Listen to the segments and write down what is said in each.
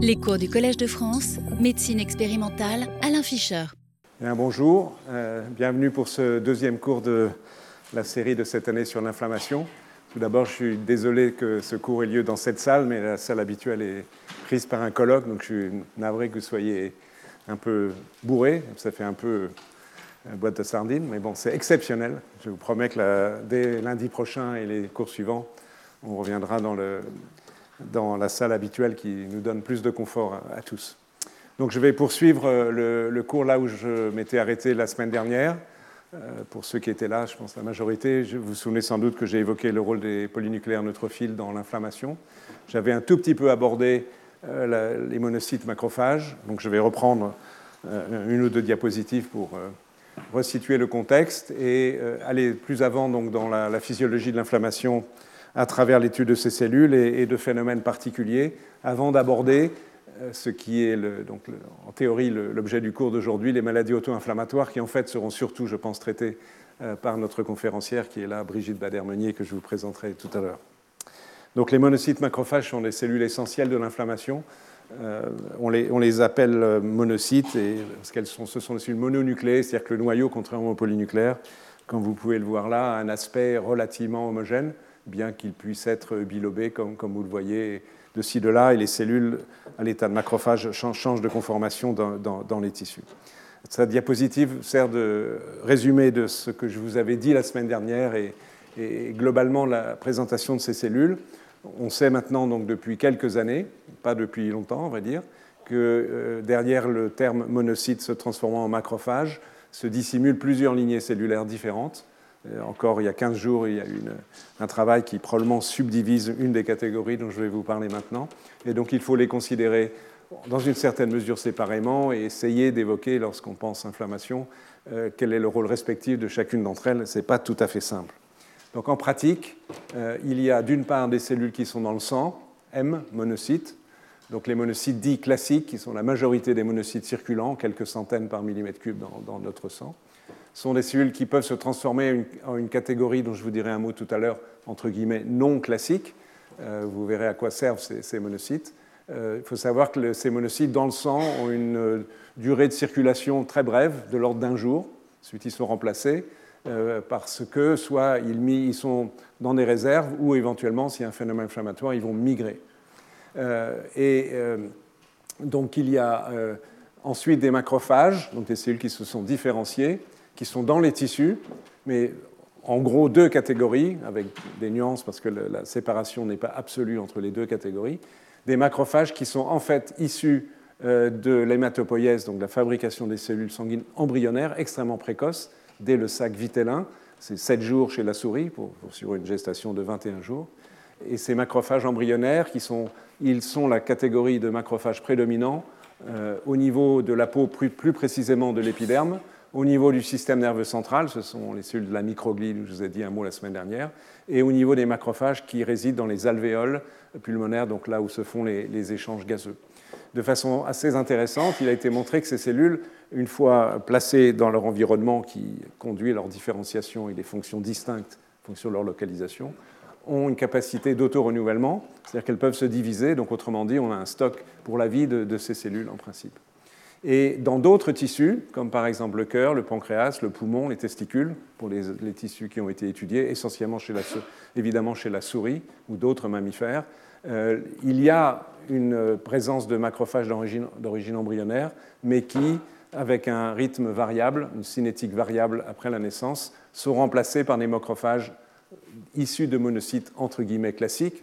Les cours du Collège de France, médecine expérimentale, Alain Fischer. Bien, bonjour, euh, bienvenue pour ce deuxième cours de la série de cette année sur l'inflammation. Tout d'abord, je suis désolé que ce cours ait lieu dans cette salle, mais la salle habituelle est prise par un colloque, donc je suis navré que vous soyez un peu bourré, ça fait un peu euh, boîte de sardines, mais bon, c'est exceptionnel. Je vous promets que dès lundi prochain et les cours suivants, on reviendra dans le, dans la salle habituelle qui nous donne plus de confort à, tous. Donc je vais poursuivre euh, le, cours là où je m'étais arrêté la semaine dernière. Euh, pour ceux qui étaient là, je pense la majorité, vous vous souvenez sans doute que j'ai évoqué le rôle des polynucléaires neutrophiles dans l'inflammation. J'avais un tout petit peu abordé euh, les monocytes macrophages, donc je vais reprendre une ou deux diapositives pour resituer le contexte et aller plus avant donc, dans la physiologie de l'inflammation à travers l'étude de ces cellules et, de phénomènes particuliers, avant d'aborder euh, ce qui est donc, en théorie l'objet du cours d'aujourd'hui, les maladies auto-inflammatoires, qui en fait seront surtout, je pense, traitées euh, par notre conférencière qui est là, Brigitte Bader-Meunier, que je vous présenterai tout à l'heure. Donc les monocytes macrophages sont des cellules essentielles de l'inflammation. Euh, on, les, on, les, appelle monocytes et, parce qu'elles sont, ce sont des cellules mononucléées, c'est-à-dire que le noyau, contrairement au polynucléaire, comme vous pouvez le voir là, a un aspect relativement homogène bien qu'il puisse être bilobé, comme, vous le voyez de ci, de là, et les cellules à l'état de macrophage changent de conformation dans, les tissus. Cette diapositive sert de résumé de ce que je vous avais dit la semaine dernière et, globalement la présentation de ces cellules. On sait maintenant, donc depuis quelques années, pas depuis longtemps, on va dire, que euh, derrière le terme monocyte se transformant en macrophage se dissimulent plusieurs lignées cellulaires différentes encore il y a 15 jours, il y a eu un travail qui probablement subdivise une des catégories dont je vais vous parler maintenant. Et donc il faut les considérer dans une certaine mesure séparément et essayer d'évoquer, lorsqu'on pense inflammation, euh, quel est le rôle respectif de chacune d'entre elles. Ce n'est pas tout à fait simple. Donc en pratique, euh, il y a d'une part des cellules qui sont dans le sang, M, monocytes, donc les monocytes dits classiques, qui sont la majorité des monocytes circulants, quelques centaines par millimètre cube dans notre sang sont des cellules qui peuvent se transformer en une catégorie dont je vous dirai un mot tout à l'heure, entre guillemets, non classique. Euh, vous verrez à quoi servent ces, monocytes. Euh, il faut savoir que ces monocytes dans le sang ont une euh, durée de circulation très brève, de l'ordre d'un jour. Ensuite, ils sont remplacés parce que soit ils, ils, sont dans des réserves ou éventuellement, s'il y a un phénomène inflammatoire, ils vont migrer. et donc, il y a ensuite des macrophages, donc des cellules qui se sont différenciées qui sont dans les tissus, mais en gros deux catégories, avec des nuances parce que la séparation n'est pas absolue entre les deux catégories, des macrophages qui sont en fait issus euh, de l'hématopoïèse, donc la fabrication des cellules sanguines embryonnaires extrêmement précoces, dès le sac vitellin, c'est 7 jours chez la souris, pour, sur une gestation de 21 jours. Et ces macrophages embryonnaires, qui sont, ils sont la catégorie de macrophages prédominants euh, au niveau de la peau, plus précisément de l'épiderme, au niveau du système nerveux central, ce sont les cellules de la microglie, dont je vous ai dit un mot la semaine dernière, et au niveau des macrophages qui résident dans les alvéoles pulmonaires, donc là où se font les, échanges gazeux. De façon assez intéressante, il a été montré que ces cellules, une fois placées dans leur environnement qui conduit leur différenciation et des fonctions distinctes, en fonction de leur localisation, ont une capacité d'auto-renouvellement, c'est-à-dire qu'elles peuvent se diviser, donc autrement dit, on a un stock pour la vie de ces cellules en principe. Et dans d'autres tissus, comme par exemple le cœur, le pancréas, le poumon, les testicules, pour les, tissus qui ont été étudiés, essentiellement chez la, évidemment chez la souris ou d'autres mammifères, euh, il y a une présence de macrophages d'origine embryonnaire, mais qui, avec un rythme variable, une cinétique variable après la naissance, sont remplacés par des macrophages issus de monocytes entre guillemets classiques,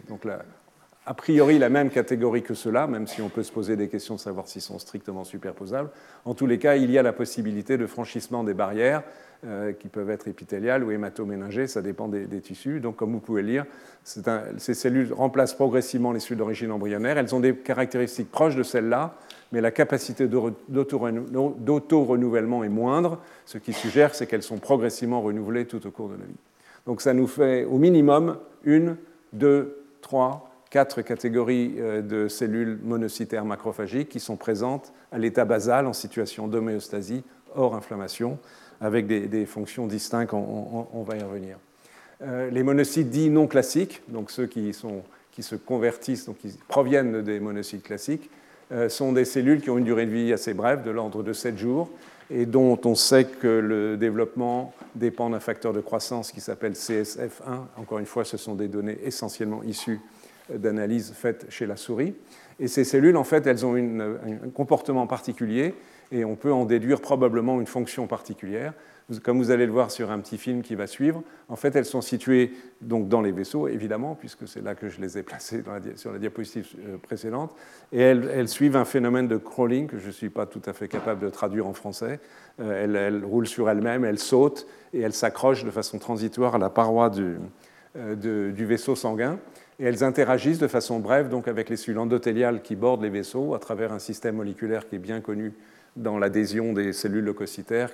a priori la même catégorie que ceux-là, même si on peut se poser des questions de savoir s'ils sont strictement superposables. En tous les cas, il y a la possibilité de franchissement des barrières euh, qui peuvent être épithéliales ou hématoméningées, ça dépend des, tissus. Donc, comme vous pouvez le lire, ces cellules remplacent progressivement les cellules d'origine embryonnaire. Elles ont des caractéristiques proches de celles-là, mais la capacité d'auto-renouvellement est moindre, ce qui suggère c'est qu'elles sont progressivement renouvelées tout au cours de la vie. Donc, ça nous fait au minimum une, deux, trois, quatre catégories euh, de cellules monocytaires macrophagiques qui sont présentes à l'état basal en situation d'homéostasie, hors inflammation, avec des, fonctions distinctes, on, va y revenir. Euh, les monocytes dits non classiques, donc ceux qui, se convertissent, donc qui proviennent des monocytes classiques, sont des cellules qui ont une durée de vie assez brève, de l'ordre de 7 jours, et dont on sait que le développement dépend d'un facteur de croissance qui s'appelle CSF1. Encore une fois, ce sont des données essentiellement issues d'analyses faites chez la souris. Et ces cellules, en fait, elles ont un comportement particulier et on peut en déduire probablement une fonction particulière. Comme vous allez le voir sur un petit film qui va suivre, en fait, elles sont situées donc dans les vaisseaux, évidemment, puisque c'est là que je les ai placées sur la diapositive euh, précédente, et elles, suivent un phénomène de crawling que je ne suis pas tout à fait capable de traduire en français. Euh, elles, roulent sur elles-mêmes, elles sautent et elles s'accrochent de façon transitoire à la paroi du, euh, du vaisseau sanguin et elles interagissent de façon brève donc avec les cellules endothéliales qui bordent les vaisseaux à travers un système moléculaire qui est bien connu dans l'adhésion des cellules leucocytaires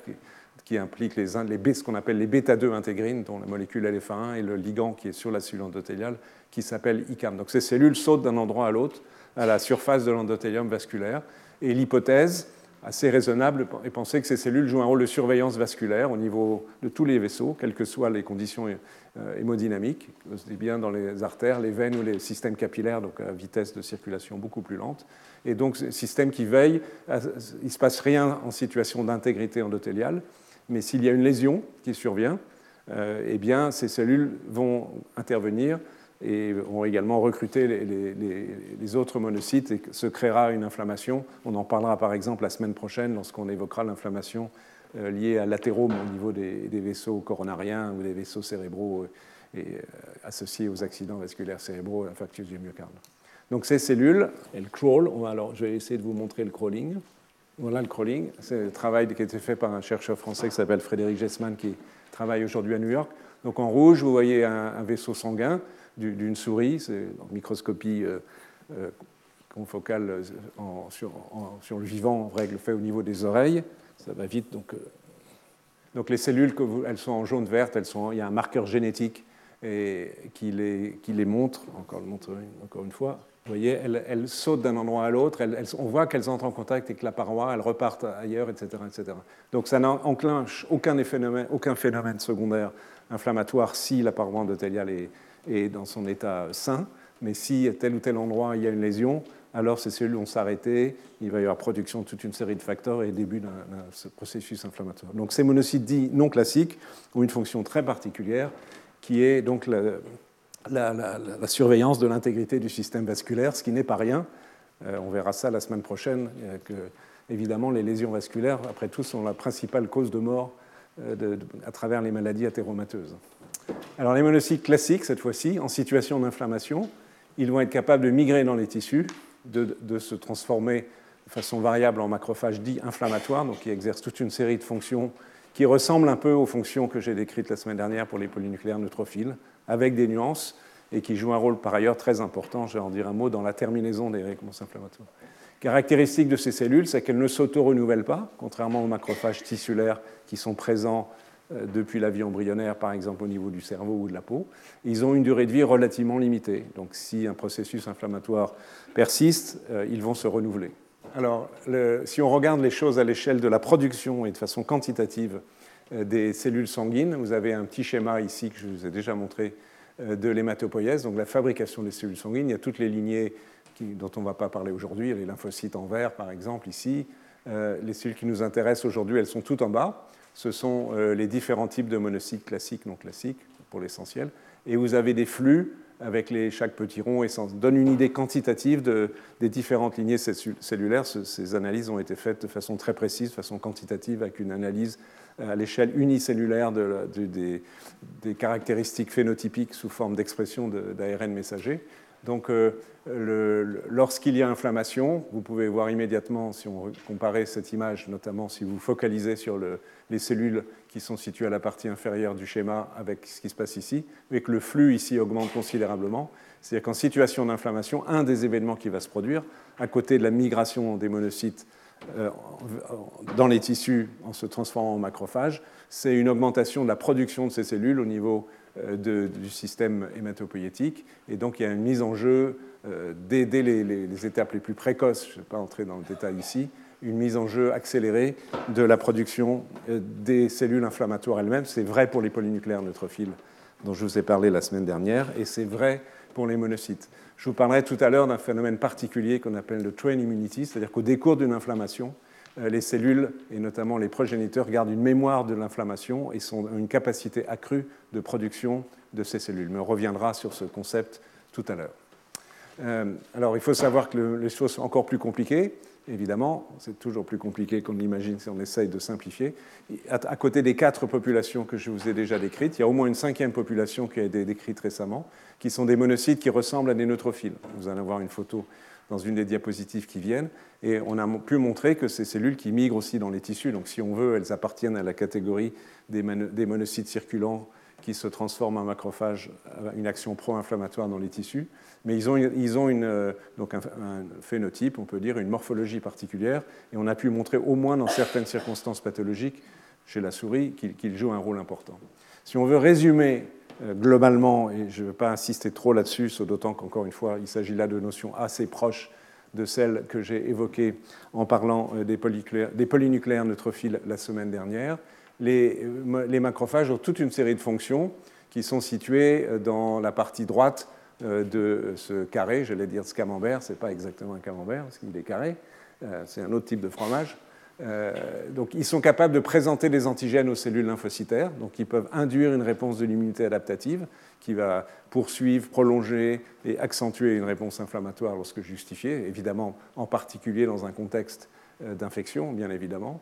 qui, implique les, ce qu'on appelle les bêta-2 intégrines, dont la molécule LFA1 et le ligand qui est sur la cellule endothéliale, qui s'appelle ICAM. Donc ces cellules sautent d'un endroit à l'autre, à la surface de l'endothélium vasculaire. Et l'hypothèse assez raisonnable est penser que ces cellules jouent un rôle de surveillance vasculaire au niveau de tous les vaisseaux, quelles que soient les conditions euh, hémodynamiques, aussi bien dans les artères, les veines ou les systèmes capillaires, donc à vitesse de circulation beaucoup plus lente. Et donc, système qui veille, il ne se passe rien en situation d'intégrité endothéliale, mais s'il y a une lésion qui survient, euh, eh bien, ces cellules vont intervenir et vont également recruter les, autres monocytes et se créera une inflammation. On en parlera par exemple la semaine prochaine lorsqu'on évoquera l'inflammation euh, liée à l'athérome au niveau des, vaisseaux coronariens ou des vaisseaux cérébraux euh, et, associés aux accidents vasculaires cérébraux, infarctus du myocarde. Donc ces cellules, elles crawlent. Alors je vais essayer de vous montrer le crawling. Voilà le crawling. C'est le travail qui a été fait par un chercheur français qui s'appelle Frédéric Gessman qui travaille aujourd'hui à New York. Donc en rouge, vous voyez un, vaisseau sanguin d'une souris, c'est une microscopie euh, euh, confocale sur, sur, le vivant, en règle fait au niveau des oreilles. Ça va vite. Donc, euh, les cellules, elles sont en jaune-verte, il y a un marqueur génétique qui, les, qui les montre, encore, encore une fois, vous voyez, elles, sautent d'un endroit à l'autre, on voit qu'elles entrent en contact avec la paroi, elles repartent ailleurs, etc. etc. Donc ça n'enclenche aucun phénomène, aucun phénomène secondaire inflammatoire si la paroi endothéliale est, est, dans son état sain, mais si à tel ou tel endroit il y a une lésion, alors ces cellules vont s'arrêter, il va y avoir production de toute une série de facteurs et début d'un processus inflammatoire. Donc ces monocytes dits non classiques ont une fonction très particulière qui est donc la, surveillance de l'intégrité du système vasculaire, ce qui n'est pas rien. Euh, on verra ça la semaine prochaine, euh, évidemment les lésions vasculaires, après tout, sont la principale cause de mort euh, à travers les maladies athéromateuses. Alors les monocytes classiques, cette fois-ci, en situation d'inflammation, ils vont être capables de migrer dans les tissus, de, se transformer de façon variable en macrophages dits inflammatoires, donc qui exercent toute une série de fonctions qui ressemblent un peu aux fonctions que j'ai décrites la semaine dernière pour les polynucléaires neutrophiles avec des nuances, et qui jouent un rôle par ailleurs très important, je vais en dire un mot, dans la terminaison des réponses inflammatoires. Caractéristique de ces cellules, c'est qu'elles ne s'auto-renouvellent pas, contrairement aux macrophages tissulaires qui sont présents depuis la vie embryonnaire, par exemple au niveau du cerveau ou de la peau. Ils ont une durée de vie relativement limitée. Donc si un processus inflammatoire persiste, euh, ils vont se renouveler. Alors, si on regarde les choses à l'échelle de la production et de façon quantitative euh, des cellules sanguines. Vous avez un petit schéma ici que je vous ai déjà montré euh, de l'hématopoïèse, donc la fabrication des cellules sanguines. Il y a toutes les lignées dont on ne va pas parler aujourd'hui, les lymphocytes en vert par exemple ici. Euh, les cellules qui nous intéressent aujourd'hui, elles sont toutes en bas. Ce sont les différents types de monocytes classiques, non classiques pour l'essentiel. Et vous avez des flux avec les, chaque petit rond et ça donne une idée quantitative de, des différentes lignées cellulaires. Ces analyses ont été faites de façon très précise, de façon quantitative, avec une analyse à l'échelle unicellulaire de, des, des, caractéristiques phénotypiques sous forme d'expression d'ARN messager. Donc, euh, lorsqu'il y a inflammation, vous pouvez voir immédiatement, si on comparait cette image, notamment si vous focalisez sur le, les cellules qui sont situées à la partie inférieure du schéma avec ce qui se passe ici, et que le flux ici augmente considérablement. C'est-à-dire qu'en situation d'inflammation, un des événements qui va se produire, à côté de la migration des monocytes euh, dans les tissus en se transformant en macrophages, c'est une augmentation de la production de ces cellules au niveau euh, du système hématopoïétique. Et donc il y a une mise en jeu euh, dès, les, étapes les plus précoces, je ne vais pas entrer dans le détail ici, une mise en jeu accélérée de la production des cellules inflammatoires elles-mêmes. C'est vrai pour les polynucléaires neutrophiles dont je vous ai parlé la semaine dernière, et c'est vrai pour les monocytes. Je vous parlerai tout à l'heure d'un phénomène particulier qu'on appelle le train immunity, c'est-à-dire qu'au décours d'une inflammation, euh, les cellules, et notamment les progéniteurs, gardent une mémoire de l'inflammation et ont une capacité accrue de production de ces cellules. Mais on reviendra sur ce concept tout à l'heure. Euh, alors, il faut savoir que les choses sont encore plus compliquées. Évidemment, c'est toujours plus compliqué qu'on l'imagine si on essaye de simplifier. À, côté des quatre populations que je vous ai déjà décrites, il y a au moins une cinquième population qui a été décrite récemment, qui sont des monocytes qui ressemblent à des neutrophiles. Vous allez voir une photo dans une des diapositives qui viennent. Et on a pu montrer que ces cellules qui migrent aussi dans les tissus, donc si on veut, elles appartiennent à la catégorie des, monocytes circulants qui se transforment en macrophages, une action pro-inflammatoire dans les tissus. Mais ils ont, ils ont une, euh, donc un, phénotype, on peut dire, une morphologie particulière. Et on a pu montrer, au moins dans certaines circonstances pathologiques, chez la souris, qu'ils jouent un rôle important. Si on veut résumer euh, globalement, et je ne veux pas insister trop là-dessus, d'autant qu'encore une fois, il s'agit là de notions assez proches de celles que j'ai évoquées en parlant euh, des, polynucléaires neutrophiles la semaine dernière. Les, euh, les, macrophages ont toute une série de fonctions qui sont situées dans la partie droite de ce carré, j'allais dire ce camembert, ce n'est pas exactement un camembert qu'il est carré, c'est un autre type de fromage. Euh, donc, ils sont capables de présenter des antigènes aux cellules lymphocytaires, donc ils peuvent induire une réponse de l'immunité adaptative qui va poursuivre, prolonger et accentuer une réponse inflammatoire lorsque justifiée, évidemment en particulier dans un contexte euh, d'infection, bien évidemment.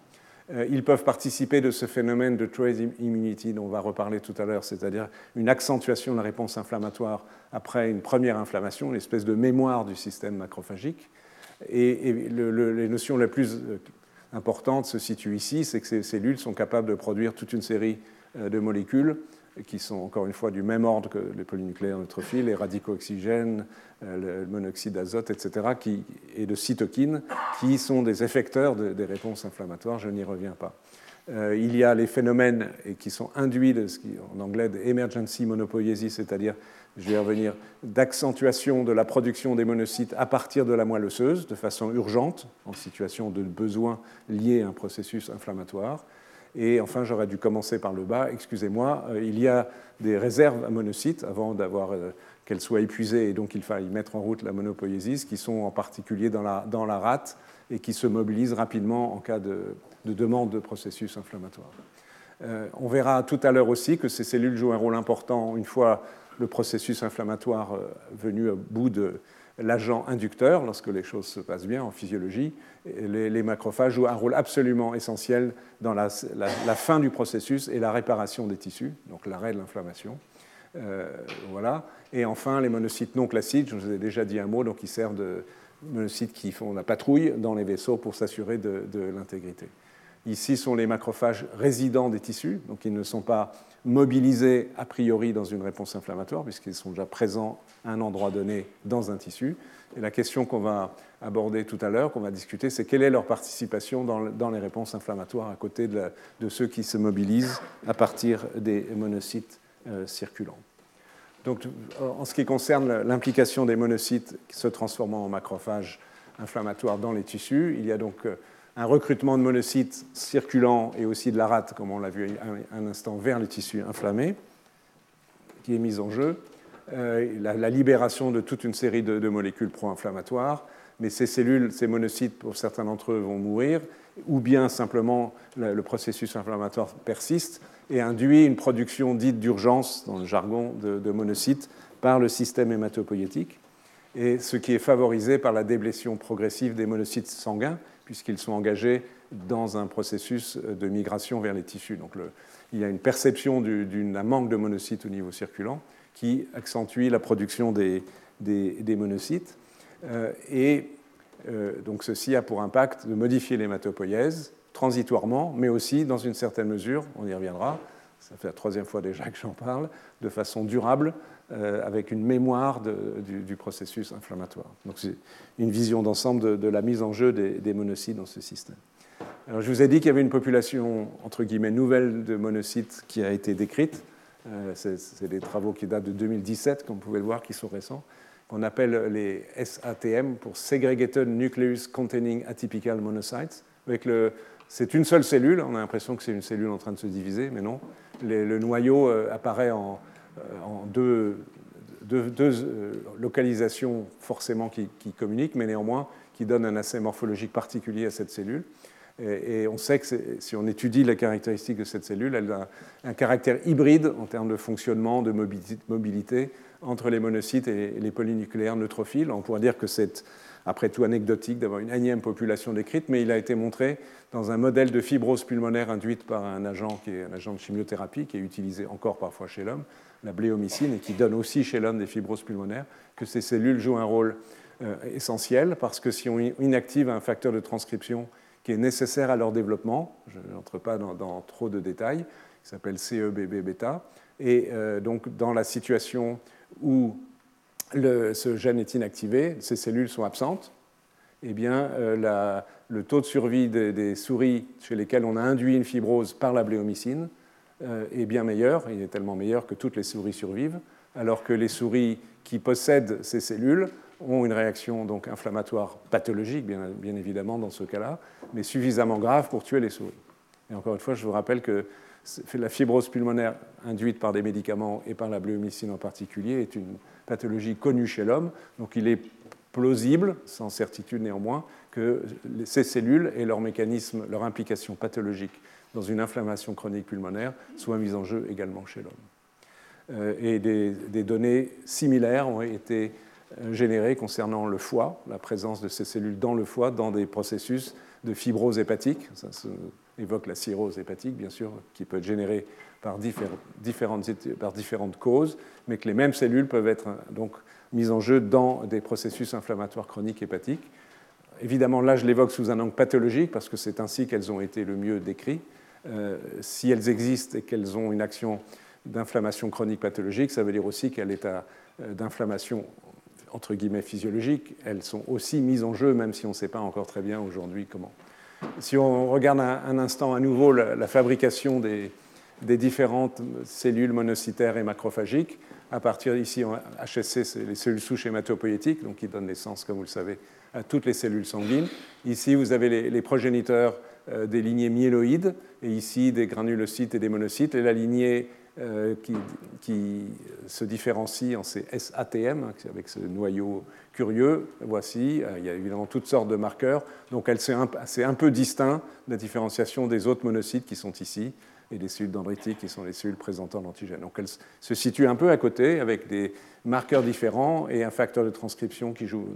Euh, ils peuvent participer de ce phénomène de trace immunity dont on va reparler tout à l'heure, c'est-à-dire une accentuation de la réponse inflammatoire après une première inflammation, une espèce de mémoire du système macrophagique. Et, les notions les plus importante se situe ici, c'est que ces cellules sont capables de produire toute une série euh, de molécules qui sont encore une fois du même ordre que les polynucléaires neutrophiles, les radicaux oxygènes, euh, le monoxyde d'azote, etc., et de cytokines, qui sont des effecteurs des réponses inflammatoires. Je n'y reviens pas. Euh, il y a les phénomènes qui sont induits de en anglais, d'emergency monopoiesis, c'est-à-dire je vais revenir, d'accentuation de la production des monocytes à partir de la moelle osseuse de façon urgente, en situation de besoin lié à un processus inflammatoire. Et enfin, j'aurais dû commencer par le bas, excusez-moi, euh, il y a des réserves à monocytes avant d'avoir euh, qu'elles soient épuisées et donc il faille mettre en route la monopoiesis, qui sont en particulier dans la, dans la rate et qui se mobilisent rapidement en cas de, demande de processus inflammatoire. Euh, on verra tout à l'heure aussi que ces cellules jouent un rôle important une fois le processus inflammatoire euh, venu au bout de l'agent inducteur, lorsque les choses se passent bien en physiologie, les, macrophages jouent un rôle absolument essentiel dans la, fin du processus et la réparation des tissus, donc l'arrêt de l'inflammation. Euh, voilà. Et enfin, les monocytes non classiques, je vous ai déjà dit un mot, donc ils servent de monocytes qui font la patrouille dans les vaisseaux pour s'assurer de l'intégrité. Ici sont les macrophages résidents des tissus, donc ils ne sont pas mobilisés a priori dans une réponse inflammatoire, puisqu'ils sont déjà présents à un endroit donné dans un tissu. Et la question qu'on va aborder tout à l'heure, qu'on va discuter, c'est quelle est leur participation dans, les réponses inflammatoires à côté de, ceux qui se mobilisent à partir des monocytes euh, circulants. Donc, en ce qui concerne l'implication des monocytes se transformant en macrophages inflammatoires dans les tissus, il y a donc euh, un recrutement de monocytes circulants et aussi de la rate, comme on l'a vu un, instant, vers les tissus inflammés, qui est mise en jeu, euh, la, libération de toute une série de, molécules pro-inflammatoires, mais ces cellules, ces monocytes, pour certains d'entre eux, vont mourir, ou bien simplement le, processus inflammatoire persiste et induit une production dite d'urgence, dans le jargon, de, monocytes par le système hématopoïétique, et ce qui est favorisé par la déblétion progressive des monocytes sanguins, puisqu'ils sont engagés dans un processus de migration vers les tissus. Donc il y a une perception d'un manque de monocytes au niveau circulant qui accentue la production des, monocytes. Euh, et euh, donc ceci a pour impact de modifier l'hématopoïèse transitoirement, mais aussi dans une certaine mesure, on y reviendra, ça fait la troisième fois déjà que j'en parle, de façon durable, avec une mémoire du, processus inflammatoire. Donc c'est une vision d'ensemble de, la mise en jeu des, monocytes dans ce système. Alors, je vous ai dit qu'il y avait une population, entre guillemets, nouvelle de monocytes qui a été décrite. Euh, c'est des travaux qui datent de 2017, comme vous pouvez le voir, qui sont récents, qu'on appelle les SATM pour Segregated Nucleus Containing Atypical Monocytes. C'est une seule cellule, on a l'impression que c'est une cellule en train de se diviser, mais non. le noyau euh, apparaît en, euh, en deux, euh, localisations forcément qui, communiquent, mais néanmoins qui donnent un aspect morphologique particulier à cette cellule. Et, on sait que si on étudie les caractéristiques de cette cellule, elle a un, caractère hybride en termes de fonctionnement, de mobilité, entre les monocytes et les polynucléaires neutrophiles. On pourrait dire que c'est après tout anecdotique d'avoir une énième population décrite, mais il a été montré dans un modèle de fibrose pulmonaire induite par un agent qui est un agent de chimiothérapie qui est utilisé encore parfois chez l'homme, la bléomycine, et qui donne aussi chez l'homme des fibroses pulmonaires, que ces cellules jouent un rôle euh, essentiel parce que si on inactive un facteur de transcription qui est nécessaire à leur développement, je n'entre pas dans, trop de détails, qui s'appelle CEBB-bêta, et euh, donc dans la situation où ce gène est inactivé, ces cellules sont absentes, eh bien, euh, le taux de survie des, souris chez lesquelles on a induit une fibrose par la bléomycine est bien meilleur, il est tellement meilleur que toutes les souris survivent, alors que les souris qui possèdent ces cellules ont une réaction donc inflammatoire pathologique, bien, évidemment, dans ce cas-là, mais suffisamment grave pour tuer les souris. Et encore une fois, je vous rappelle que la fibrose pulmonaire induite par des médicaments et par la bléomycine en particulier est une pathologie connue chez l'homme, donc il est plausible, sans certitude néanmoins, que ces cellules et leur mécanisme, leur implication pathologique dans une inflammation chronique pulmonaire soient mises en jeu également chez l'homme. Euh, et des, données similaires ont été euh, générées concernant le foie, la présence de ces cellules dans le foie, dans des processus de fibrose hépatique. Ça évoque la cirrhose hépatique, bien sûr, qui peut être générée par différentes, par différentes causes, mais que les mêmes cellules peuvent être donc mises en jeu dans des processus inflammatoires chroniques hépatiques. Évidemment, là, je l'évoque sous un angle pathologique parce que c'est ainsi qu'elles ont été le mieux décrites. Euh, si elles existent et qu'elles ont une action d'inflammation chronique pathologique, ça veut dire aussi qu'à l'état euh, d'inflammation entre guillemets physiologique, elles sont aussi mises en jeu, même si on ne sait pas encore très bien aujourd'hui comment. Si on regarde un, instant à nouveau la, fabrication des, des, différentes cellules monocytaires et macrophagiques, à partir d'ici, HSC, c'est les cellules souches hématopoïétiques, donc qui donnent naissance, comme vous le savez, à toutes les cellules sanguines. Ici, vous avez les, progéniteurs euh, des lignées myéloïdes, et ici des granulocytes et des monocytes, et la lignée euh, qui, se différencie en ces SATM, hein, avec ce noyau curieux. Voici, euh, il y a évidemment toutes sortes de marqueurs, donc c'est un, un, peu distinct de la différenciation des autres monocytes qui sont ici et des cellules dendritiques qui sont les cellules présentant l'antigène. Donc elles se situent un peu à côté avec des marqueurs différents et un facteur de transcription qui joue,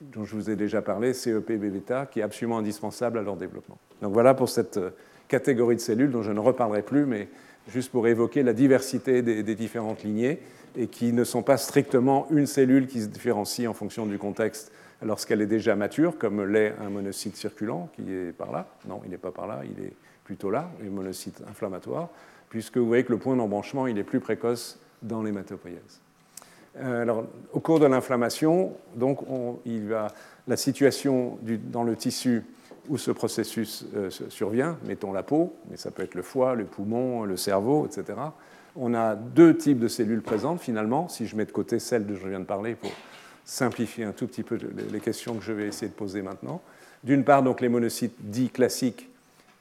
dont je, vous ai déjà parlé, CEP-bêta, qui est absolument indispensable à leur développement. Donc voilà pour cette euh, catégorie de cellules dont je ne reparlerai plus, mais juste pour évoquer la diversité des, des différentes lignées et qui ne sont pas strictement une cellule qui se différencie en fonction du contexte lorsqu'elle est déjà mature, comme l'est un monocyte circulant qui est par là. Non, il n'est pas par là, il est plutôt là, les monocytes inflammatoires, puisque vous voyez que le point d'embranchement il est plus précoce dans l'hématopoïèse. Euh, alors, au cours de l'inflammation, donc, il va, la situation dans le tissu où ce processus euh, survient, mettons la peau, mais ça peut être le foie, le poumon, le cerveau, etc. On a deux types de cellules présentes finalement, si je mets de côté celles dont je viens de parler pour simplifier un tout petit peu les questions que je vais essayer de poser maintenant. D'une part, donc les monocytes dits classiques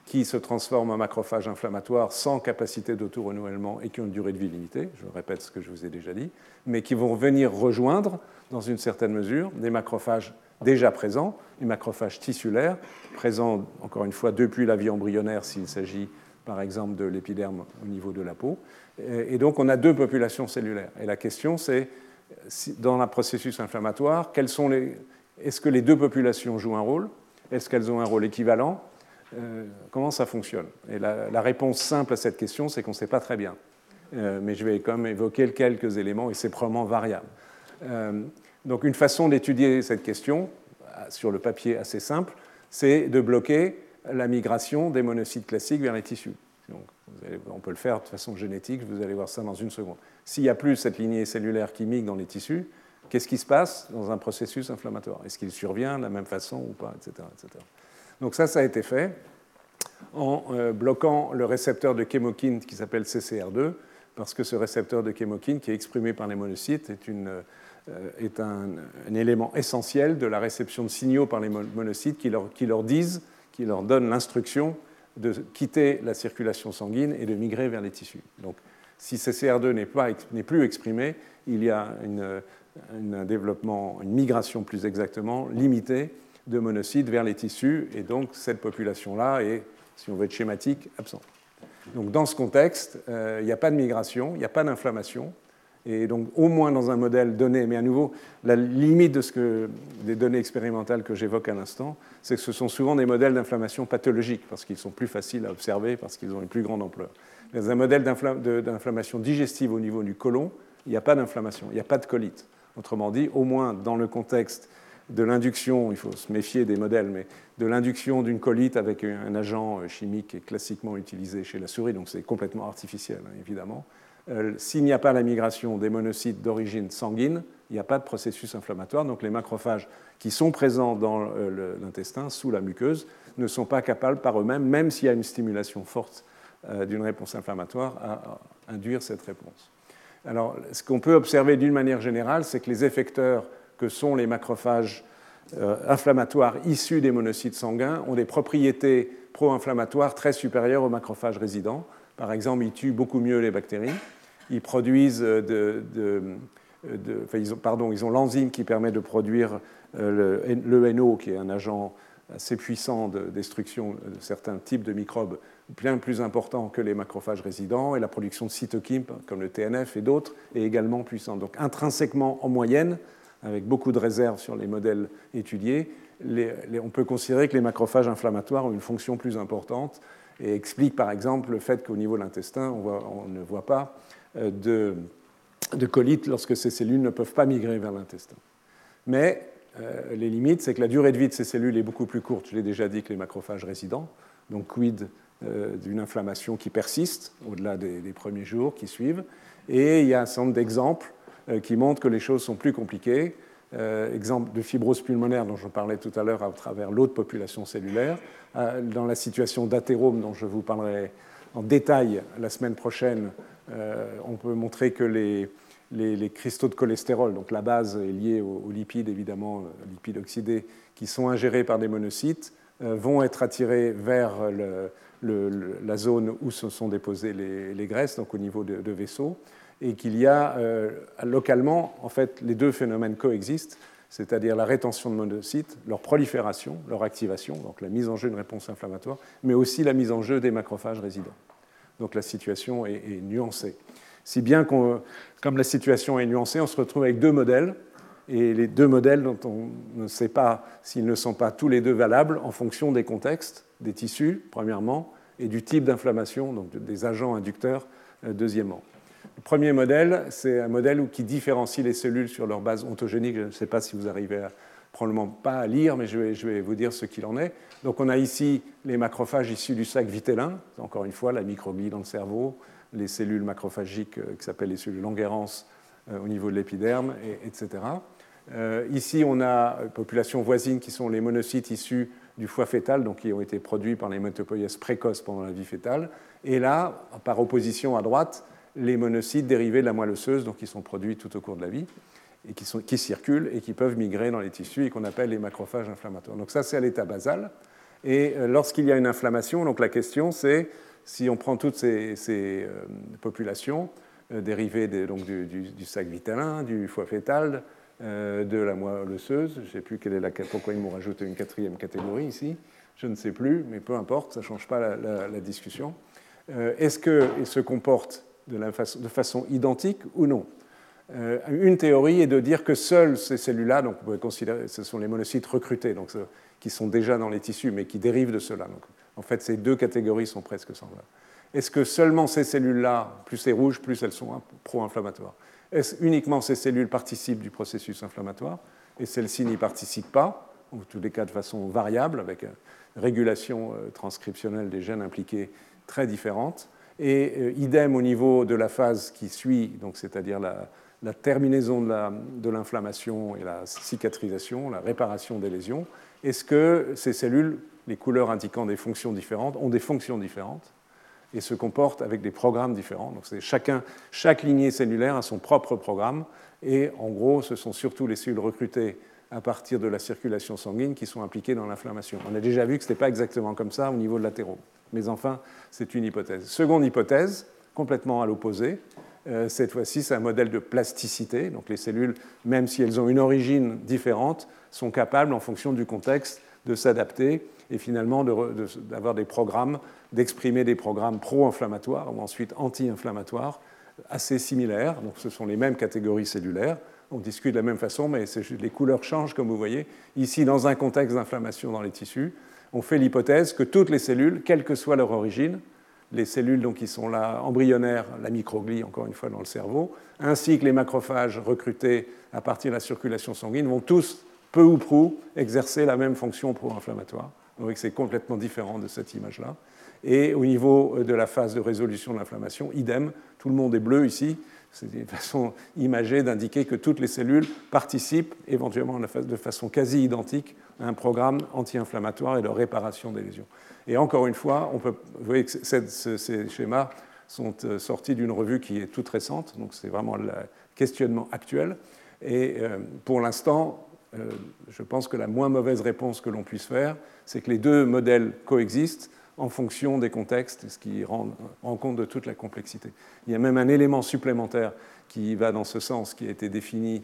qui se transforment en macrophages inflammatoires sans capacité d'auto-renouvellement et qui ont une durée de vie limitée, je répète ce que je vous ai déjà dit, mais qui vont venir rejoindre, dans une certaine mesure, des macrophages déjà présents, des macrophages tissulaires, présents, encore une fois, depuis la vie embryonnaire s'il s'agit, par exemple, de l'épiderme au niveau de la peau. Et donc, on a deux populations cellulaires. Et la question, c'est, dans un processus inflammatoire, est-ce que les deux populations jouent un rôle? Est-ce qu'elles ont un rôle équivalent? Euh, comment ça fonctionne? Et la, réponse simple à cette question, c'est qu'on ne sait pas très bien. Euh, mais je vais quand même évoquer quelques éléments et c'est probablement variable. Euh, donc une façon d'étudier cette question, sur le papier assez simple, c'est de bloquer la migration des monocytes classiques vers les tissus. on peut le faire de façon génétique, vous allez voir ça dans une seconde. S'il n'y a plus cette lignée cellulaire qui migre dans les tissus, qu'est-ce qui se passe dans un processus inflammatoire? Est-ce qu'il survient de la même façon ou pas, etc. etc. Donc ça, ça a été fait en euh, bloquant le récepteur de chémokine qui s'appelle CCR2, parce que ce récepteur de chémokine qui est exprimé par les monocytes est, euh, un, élément essentiel de la réception de signaux par les monocytes qui leur, disent, qui leur donnent l'instruction de quitter la circulation sanguine et de migrer vers les tissus. Donc Si CCR2 n'est plus exprimé, il y a un développement, une migration plus exactement, limitée de monocytes vers les tissus, et donc cette population-là est, si on veut être schématique, absente. Donc dans ce contexte, euh, il n'y a pas de migration, il n'y a pas d'inflammation, et donc, au moins dans un modèle donné, mais à nouveau, la limite de ce que, des données expérimentales que j'évoque à l'instant, c'est que ce sont souvent des modèles d'inflammation pathologique, parce qu'ils sont plus faciles à observer, parce qu'ils ont une plus grande ampleur. Dans un modèle d'inflammation digestive au niveau du côlon, il n'y a pas d'inflammation, il n'y a pas de colite. Autrement dit, au moins dans le contexte de l'induction, il faut se méfier des modèles, mais de l'induction d'une colite avec un agent chimique qui est classiquement utilisé chez la souris, donc c'est complètement artificiel, hein, évidemment. Euh, s'il n'y a pas la migration des monocytes d'origine sanguine, il n'y a pas de processus inflammatoire. Donc les macrophages qui sont présents dans euh, l'intestin, sous la muqueuse, ne sont pas capables par eux-mêmes, même s'il y a une stimulation forte euh, d'une réponse inflammatoire, à, induire cette réponse. Alors, ce qu'on peut observer d'une manière générale, c'est que les effecteurs que sont les macrophages inflammatoires issus des monocytes sanguins ont des propriétés pro-inflammatoires très supérieures aux macrophages résidents. Par exemple, ils tuent beaucoup mieux les bactéries ils produisent ils ont, pardon, ils ont l'enzyme qui permet de produire euh, le, NO, qui est un agent assez puissant de destruction de certains types de microbes, bien plus important que les macrophages résidents, et la production de cytokines, comme le TNF et d'autres, est également puissante. Donc intrinsèquement, en moyenne, avec beaucoup de réserves sur les modèles étudiés, on peut considérer que les macrophages inflammatoires ont une fonction plus importante et explique par exemple le fait qu'au niveau de l'intestin, on, ne voit pas euh, de, colite lorsque ces cellules ne peuvent pas migrer vers l'intestin. Mais euh, les limites, c'est que la durée de vie de ces cellules est beaucoup plus courte, je l'ai déjà dit, que les macrophages résidents. Donc, quid euh, d'une inflammation qui persiste au-delà des, premiers jours qui suivent. Et il y a un certain nombre d'exemples qui montrent que les choses sont plus compliquées. exemple de fibrose pulmonaire dont je parlais tout à l'heure à travers l'autre population cellulaire. dans la situation d'athérome dont je vous parlerai en détail la semaine prochaine, euh, on peut montrer que les, cristaux de cholestérol, donc la base est liée aux, lipides, évidemment, euh, lipides oxydés, qui sont ingérés par des monocytes, euh, vont être attirés vers la zone où se sont déposées les, graisses, donc au niveau de, vaisseaux, et qu'il y a localement, en fait, les deux phénomènes coexistent, c'est-à-dire la rétention de monocytes, leur prolifération, leur activation, donc la mise en jeu d'une réponse inflammatoire, mais aussi la mise en jeu des macrophages résidents. Donc la situation est, nuancée. Si bien qu'on, comme la situation est nuancée, on se retrouve avec deux modèles, et les deux modèles dont on ne sait pas s'ils ne sont pas tous les deux valables en fonction des contextes, des tissus, premièrement, et du type d'inflammation, donc des agents inducteurs, euh, deuxièmement. Le premier modèle, c'est un modèle qui différencie les cellules sur leur base ontogénique. Je ne sais pas si vous arrivez à, probablement pas à lire, mais je vais, vous dire ce qu'il en est. Donc on a ici les macrophages issus du sac vitellin, encore une fois la microglie dans le cerveau, les cellules macrophagiques euh, qui s'appellent les cellules Langerhans euh, au niveau de l'épiderme, etc. Euh, ici on a une population voisine qui sont les monocytes issus du foie fœtal, donc qui ont été produits par les métopoïèses précoces pendant la vie fœtale. Et là, par opposition à droite, les monocytes dérivés de la moelle osseuse, donc qui sont produits tout au cours de la vie et qui, sont, qui, circulent et qui peuvent migrer dans les tissus et qu'on appelle les macrophages inflammatoires. Donc ça, c'est à l'état basal. Et euh, lorsqu'il y a une inflammation, donc la question, c'est si on prend toutes ces, euh, populations euh, dérivées donc, du, sac vitellin, du foie fœtal, de la moelle osseuse, je ne sais plus quelle est la, pourquoi ils m'ont rajouté une quatrième catégorie ici, je ne sais plus, mais peu importe, ça ne change pas la, discussion. Est-ce qu'ils se comportent de, façon identique ou non euh, une théorie est de dire que seules ces cellules-là, donc vous considérer, ce sont les monocytes recrutés, donc qui sont déjà dans les tissus, mais qui dérivent de cela. Donc, en fait, ces deux catégories sont presque semblables. Est-ce que seulement ces cellules-là, plus c'est rouge, plus elles sont pro-inflammatoires? Est-ce uniquement ces cellules participent du processus inflammatoire et celles-ci n'y participent pas, en tous les cas de façon variable, avec une régulation euh, transcriptionnelle des gènes impliqués très différente Et euh, idem au niveau de la phase qui suit, donc c'est-à-dire la, terminaison de l'inflammation et la cicatrisation, la réparation des lésions, est-ce que ces cellules, les couleurs indiquant des fonctions différentes, ont des fonctions différentes et se comportent avec des programmes différents? Donc chacun, chaque lignée cellulaire a son propre programme et en gros, ce sont surtout les cellules recrutées à partir de la circulation sanguine qui sont impliquées dans l'inflammation. On a déjà vu que ce n'était pas exactement comme ça au niveau de l'athérome. Mais enfin, c'est une hypothèse. Seconde hypothèse, complètement à l'opposé. Euh, cette fois-ci, c'est un modèle de plasticité. Donc les cellules, même si elles ont une origine différente, sont capables, en fonction du contexte, de s'adapter et finalement d'avoir des programmes, d'exprimer des programmes pro-inflammatoires ou ensuite anti-inflammatoires assez similaires. Donc ce sont les mêmes catégories cellulaires. On discute de la même façon, mais les couleurs changent, comme vous voyez. Ici, dans un contexte d'inflammation dans les tissus, on fait l'hypothèse que toutes les cellules, quelle que soit leur origine, les cellules donc, qui sont là embryonnaires, la microglie encore une fois dans le cerveau, ainsi que les macrophages recrutés à partir de la circulation sanguine, vont tous, peu ou prou, exercer la même fonction pro-inflammatoire. Que c'est complètement différent de cette image-là. Et au niveau de la phase de résolution de l'inflammation, idem, tout le monde est bleu ici. C'est une façon imagée d'indiquer que toutes les cellules participent éventuellement de façon quasi identique à un programme anti-inflammatoire et de réparation des lésions. Et encore une fois, on peut, vous voyez que ces schémas sont euh, sortis d'une revue qui est toute récente, donc c'est vraiment le questionnement actuel. Et euh, pour l'instant, euh, je pense que la moins mauvaise réponse que l'on puisse faire, c'est que les deux modèles coexistent en fonction des contextes, ce qui rend, compte de toute la complexité. Il y a même un élément supplémentaire qui va dans ce sens, qui a été défini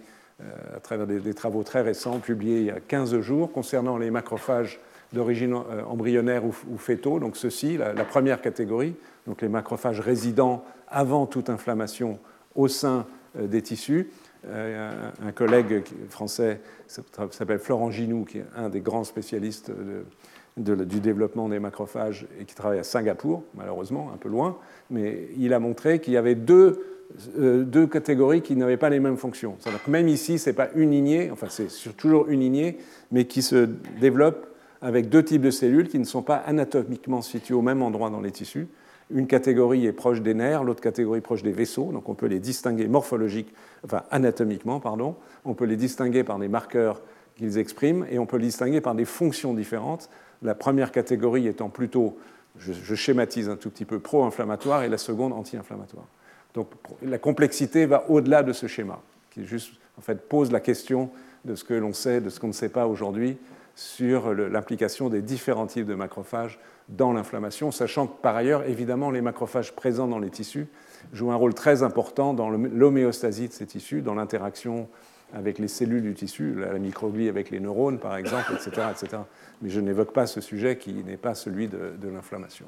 à travers des, travaux très récents, publiés il y a 15 jours, concernant les macrophages d'origine euh, embryonnaire ou, fétaux, donc ceci, la, première catégorie, donc les macrophages résidents avant toute inflammation au sein euh, des tissus. Euh, un, collègue français s'appelle Florent Ginoux, qui est un des grands spécialistes du développement des macrophages et qui travaille à Singapour, malheureusement, un peu loin, mais il a montré qu'il y avait deux, deux catégories qui n'avaient pas les mêmes fonctions. même ici, ce n'est pas une lignée, enfin c'est toujours une lignée, mais qui se développe avec deux types de cellules qui ne sont pas anatomiquement situées au même endroit dans les tissus. Une catégorie est proche des nerfs, l'autre catégorie proche des vaisseaux, donc on peut les distinguer morphologiques, enfin anatomiquement, pardon. On peut les distinguer par des marqueurs qu'ils expriment et on peut les distinguer par des fonctions différentes. La première catégorie étant plutôt, je, schématise un tout petit peu, pro-inflammatoire et la seconde anti-inflammatoire. Donc la complexité va au-delà de ce schéma, qui juste, en fait, pose la question de ce que l'on sait, de ce qu'on ne sait pas aujourd'hui, sur l'implication des différents types de macrophages dans l'inflammation, sachant que par ailleurs, évidemment, les macrophages présents dans les tissus jouent un rôle très important dans l'homéostasie de ces tissus, dans l'interaction avec les cellules du tissu, la microglie avec les neurones, par exemple, etc. etc. Mais je n'évoque pas ce sujet qui n'est pas celui de, l'inflammation.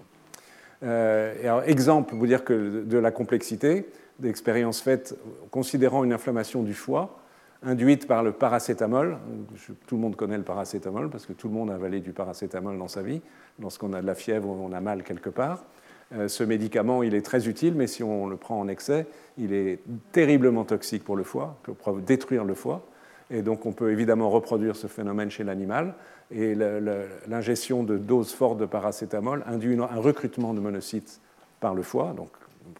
Euh, alors, exemple, vous dire que de la complexité, d'expériences faites considérant une inflammation du foie, induite par le paracétamol. Tout le monde connaît le paracétamol parce que tout le monde a avalé du paracétamol dans sa vie lorsqu'on a de la fièvre on a mal quelque part. Euh, ce médicament, il est très utile, mais si on le prend en excès, il est terriblement toxique pour le foie, peut détruire le foie. Et donc on peut évidemment reproduire ce phénomène chez l'animal. Et l'ingestion de doses fortes de paracétamol induit un recrutement de monocytes par le foie, donc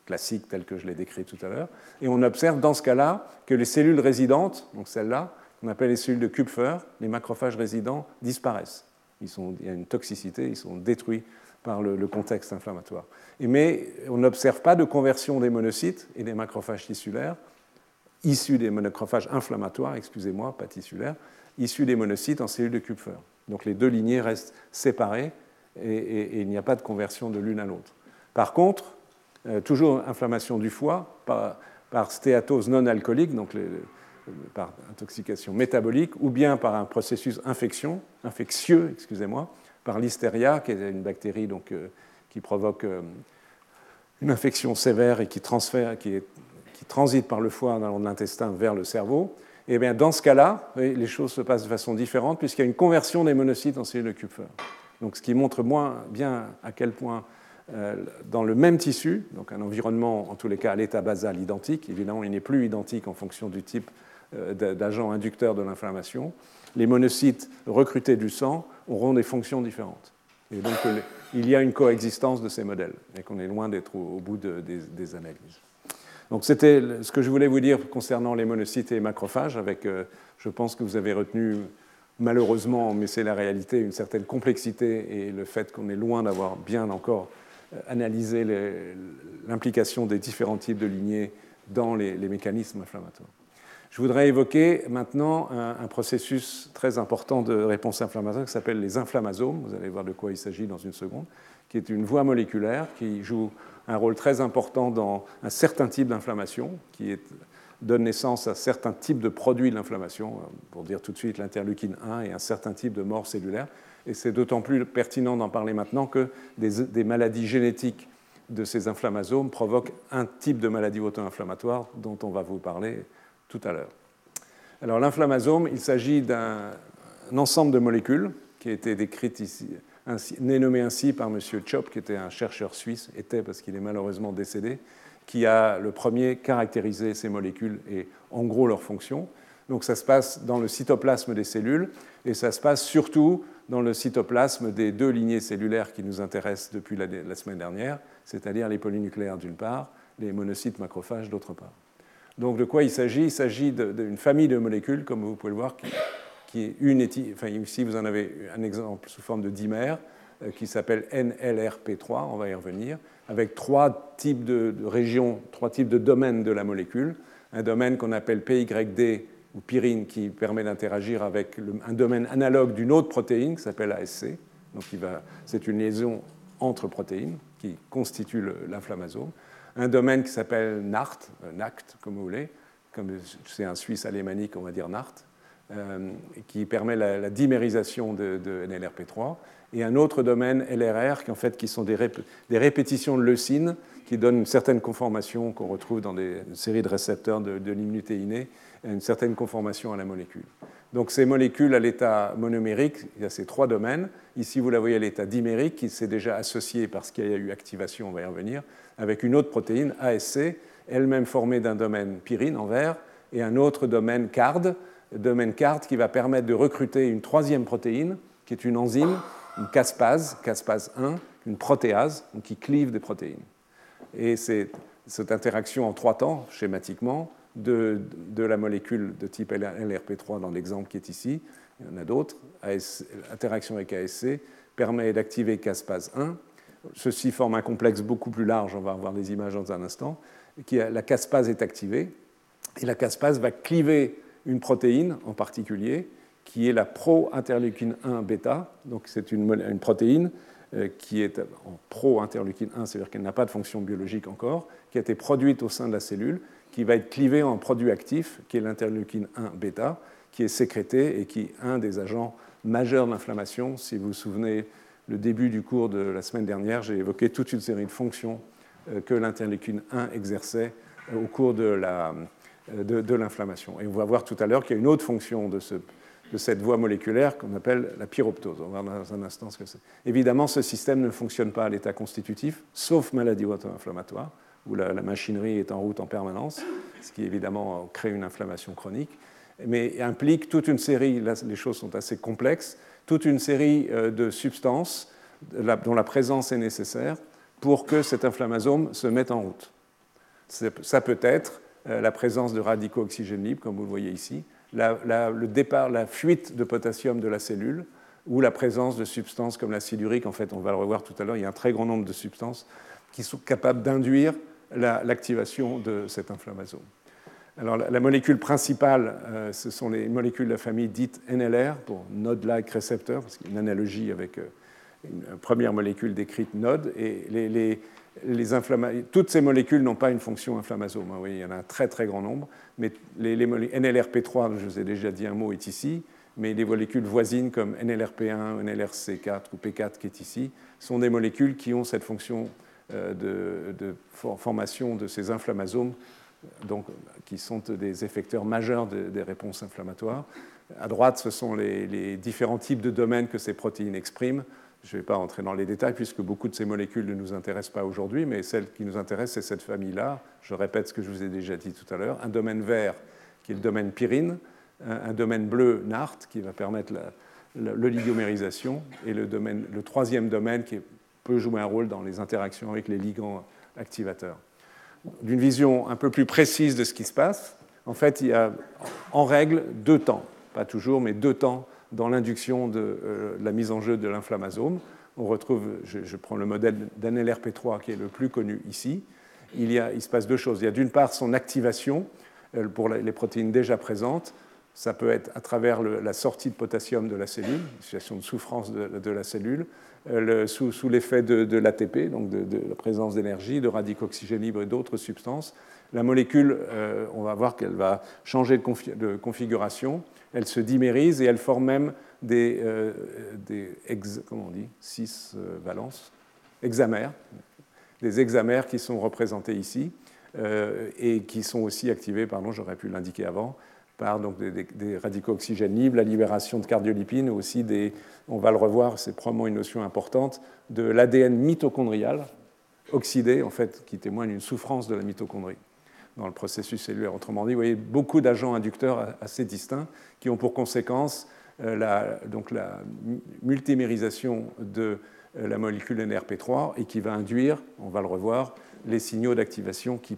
classique tel que je l'ai décrit tout à l'heure. Et on observe dans ce cas-là que les cellules résidentes, donc celles-là, qu'on appelle les cellules de Kupfer, les macrophages résidents, disparaissent. Ils sont, il y a une toxicité, ils sont détruits par le, contexte inflammatoire. Et mais on n'observe pas de conversion des monocytes et des macrophages tissulaires issus des macrophages inflammatoires, excusez-moi, pas tissulaires, issus des monocytes en cellules de Kupfer. Donc les deux lignées restent séparées et, il n'y a pas de conversion de l'une à l'autre. Par contre, euh, toujours inflammation du foie par, stéatose non alcoolique, donc par intoxication métabolique, ou bien par un processus infection, infectieux, excusez-moi, par l'hystéria, qui est une bactérie donc, euh, qui provoque euh, une infection sévère et qui, transite par le foie dans l'intestin vers le cerveau. Et eh bien dans ce cas-là, les choses se passent de façon différente puisqu'il y a une conversion des monocytes en cellules de Kupfer. Donc, ce qui montre bien à quel point euh, dans le même tissu, donc un environnement en tous les cas à l'état basal identique, évidemment il n'est plus identique en fonction du type d'agent inducteur de l'inflammation, les monocytes recrutés du sang auront des fonctions différentes. Et donc il y a une coexistence de ces modèles, et qu'on est loin d'être au, bout des, analyses. Donc c'était ce que je voulais vous dire concernant les monocytes et les macrophages, avec, euh, je pense que vous avez retenu malheureusement, mais c'est la réalité, une certaine complexité et le fait qu'on est loin d'avoir bien encore euh, analyser l'implication des différents types de lignées dans les, mécanismes inflammatoires. Je voudrais évoquer maintenant un, processus très important de réponse inflammatoire qui s'appelle les inflammasomes. Vous allez voir de quoi il s'agit dans une seconde, qui est une voie moléculaire qui joue un rôle très important dans un certain type d'inflammation, qui donne naissance à certains types de produits de l'inflammation, pour dire tout de suite l'interleukine 1 et un certain type de mort cellulaire. Et c'est d'autant plus pertinent d'en parler maintenant que des, maladies génétiques de ces inflammasomes provoquent un type de maladie auto-inflammatoire dont on va vous parler tout à l'heure. Alors l'inflammasome, il s'agit d'un ensemble de molécules qui a été décrite ici, ainsi, nommé ainsi par M. Chop, qui était un chercheur suisse, était parce qu'il est malheureusement décédé, qui a le premier caractérisé ces molécules et en gros leurs fonctions. Donc ça se passe dans le cytoplasme des cellules et ça se passe surtout dans le cytoplasme des deux lignées cellulaires qui nous intéressent depuis la, semaine dernière, c'est-à-dire les polynucléaires d'une part, les monocytes macrophages d'autre part. Donc de quoi il s'agit? Il s'agit d'une famille de molécules, comme vous pouvez le voir, qui, est une enfin, ici vous en avez un exemple sous forme de dimère euh, qui s'appelle NLRP3, on va y revenir, avec trois types de, régions, trois types de domaines de la molécule. Un domaine qu'on appelle PYD ou pyrine qui permet d'interagir avec un domaine analogue d'une autre protéine qui s'appelle ASC. Donc c'est une liaison entre protéines qui constitue l'inflammasome. Un domaine qui s'appelle NART, euh, NACT comme vous voulez, c'est un Suisse alémanique, on va dire NART, euh, qui permet la, dimérisation de, NLRP3. Et un autre domaine LRR, qui, en fait, qui sont des, répétitions de leucine qui donnent une certaine conformation qu'on retrouve dans des, une série de récepteurs de, de l'immunité une certaine conformation à la molécule. Donc ces molécules à l'état monomérique, il y a ces trois domaines. Ici, vous la voyez à l'état dimérique, qui s'est déjà associé parce qu'il y a eu activation, on va y revenir, avec une autre protéine, ASC, elle-même formée d'un domaine pyrine en vert, et un autre domaine CARD, domaine CARD qui va permettre de recruter une troisième protéine, qui est une enzyme, une caspase, caspase 1, une protéase, qui clive des protéines. Et c'est cette interaction en trois temps, schématiquement, de, la molécule de type LRP3 dans l'exemple qui est ici, il y en a d'autres, interaction avec ASC, permet d'activer caspase 1. Ceci forme un complexe beaucoup plus large, on va voir des images dans un instant. Qui la caspase est activée, et la caspase va cliver une protéine en particulier, qui est la pro-interleukine 1 bêta. Donc c'est une, une, protéine euh, qui est en pro-interleukine 1, c'est-à-dire qu'elle n'a pas de fonction biologique encore, qui a été produite au sein de la cellule qui va être clivé en produit actif, qui est l'interleukine 1 bêta, qui est sécrété et qui est un des agents majeurs de l'inflammation. Si vous vous souvenez, le début du cours de la semaine dernière, j'ai évoqué toute une série de fonctions euh, que l'interleukine 1 exerçait euh, au cours de l'inflammation. Et on va voir tout à l'heure qu'il y a une autre fonction de, ce, de cette voie moléculaire qu'on appelle la pyroptose. On va voir dans un instant ce que c'est. Évidemment, ce système ne fonctionne pas à l'état constitutif, sauf maladie auto-inflammatoire où la, machinerie est en route en permanence, ce qui évidemment crée une inflammation chronique, mais implique toute une série, là les choses sont assez complexes, toute une série euh, de substances dont la présence est nécessaire pour que cet inflammasome se mette en route. Ça peut être euh, la présence de radicaux oxygène libres, comme vous le voyez ici, le départ, la fuite de potassium de la cellule, ou la présence de substances comme l'acide urique. En fait, on va le revoir tout à l'heure, il y a un très grand nombre de substances qui sont capables d'induire l'activation de cet inflammasome. Alors, la, molécule principale, euh, ce sont les molécules de la famille dite NLR, pour node-like receptor, parce qu'il y a une analogie avec euh, une, première molécule décrite node. Et les, les, toutes ces molécules n'ont pas une fonction inflammasome. Hein, oui, il y en a un très très grand nombre, mais les, NLRP3, je vous ai déjà dit un mot, est ici, mais les molécules voisines comme NLRP1, NLRC4 ou P4 qui est ici, sont des molécules qui ont cette fonction euh, de, formation de ces inflammasomes, donc, qui sont des effecteurs majeurs des réponses inflammatoires. À droite, ce sont les, différents types de domaines que ces protéines expriment. Je ne vais pas entrer dans les détails puisque beaucoup de ces molécules ne nous intéressent pas aujourd'hui, mais celle qui nous intéresse, c'est cette famille-là. Je répète ce que je vous ai déjà dit tout à l'heure. Un domaine vert qui est le domaine pyrine, un, domaine bleu NART qui va permettre l'oligomérisation, et le, troisième domaine qui peut jouer un rôle dans les interactions avec les ligands activateurs. D'une vision un peu plus précise de ce qui se passe, en fait, il y a en règle deux temps, pas toujours, mais deux temps dans l'induction de, euh, la mise en jeu de l'inflammasome. On retrouve, je, prends le modèle d'ANLRP3 qui est le plus connu ici. Il, y a, il se passe deux choses. Il y a d'une part son activation pour les protéines déjà présentes. Ça peut être à travers la sortie de potassium de la cellule, une situation de souffrance de, la cellule, sous, l'effet de, l'ATP, donc de, la présence d'énergie, de radicaux oxygène libres et d'autres substances. La molécule, on va voir qu'elle va changer de, configuration, elle se dimérise et elle forme même des, des comment on dit, six valences, hexamères, des hexamères qui sont représentés ici euh, et qui sont aussi activés, pardon, j'aurais pu l'indiquer avant, par donc, des, radicaux oxygène libres, la libération de cardiolipines, aussi des, on va le revoir, c'est probablement une notion importante, de l'ADN mitochondrial oxydé, en fait, qui témoigne d'une souffrance de la mitochondrie dans le processus cellulaire. Autrement dit, vous voyez beaucoup d'agents inducteurs assez distincts qui ont pour conséquence euh, la, donc la multimérisation de euh, la molécule NRP3 et qui va induire, on va le revoir, les signaux d'activation qui,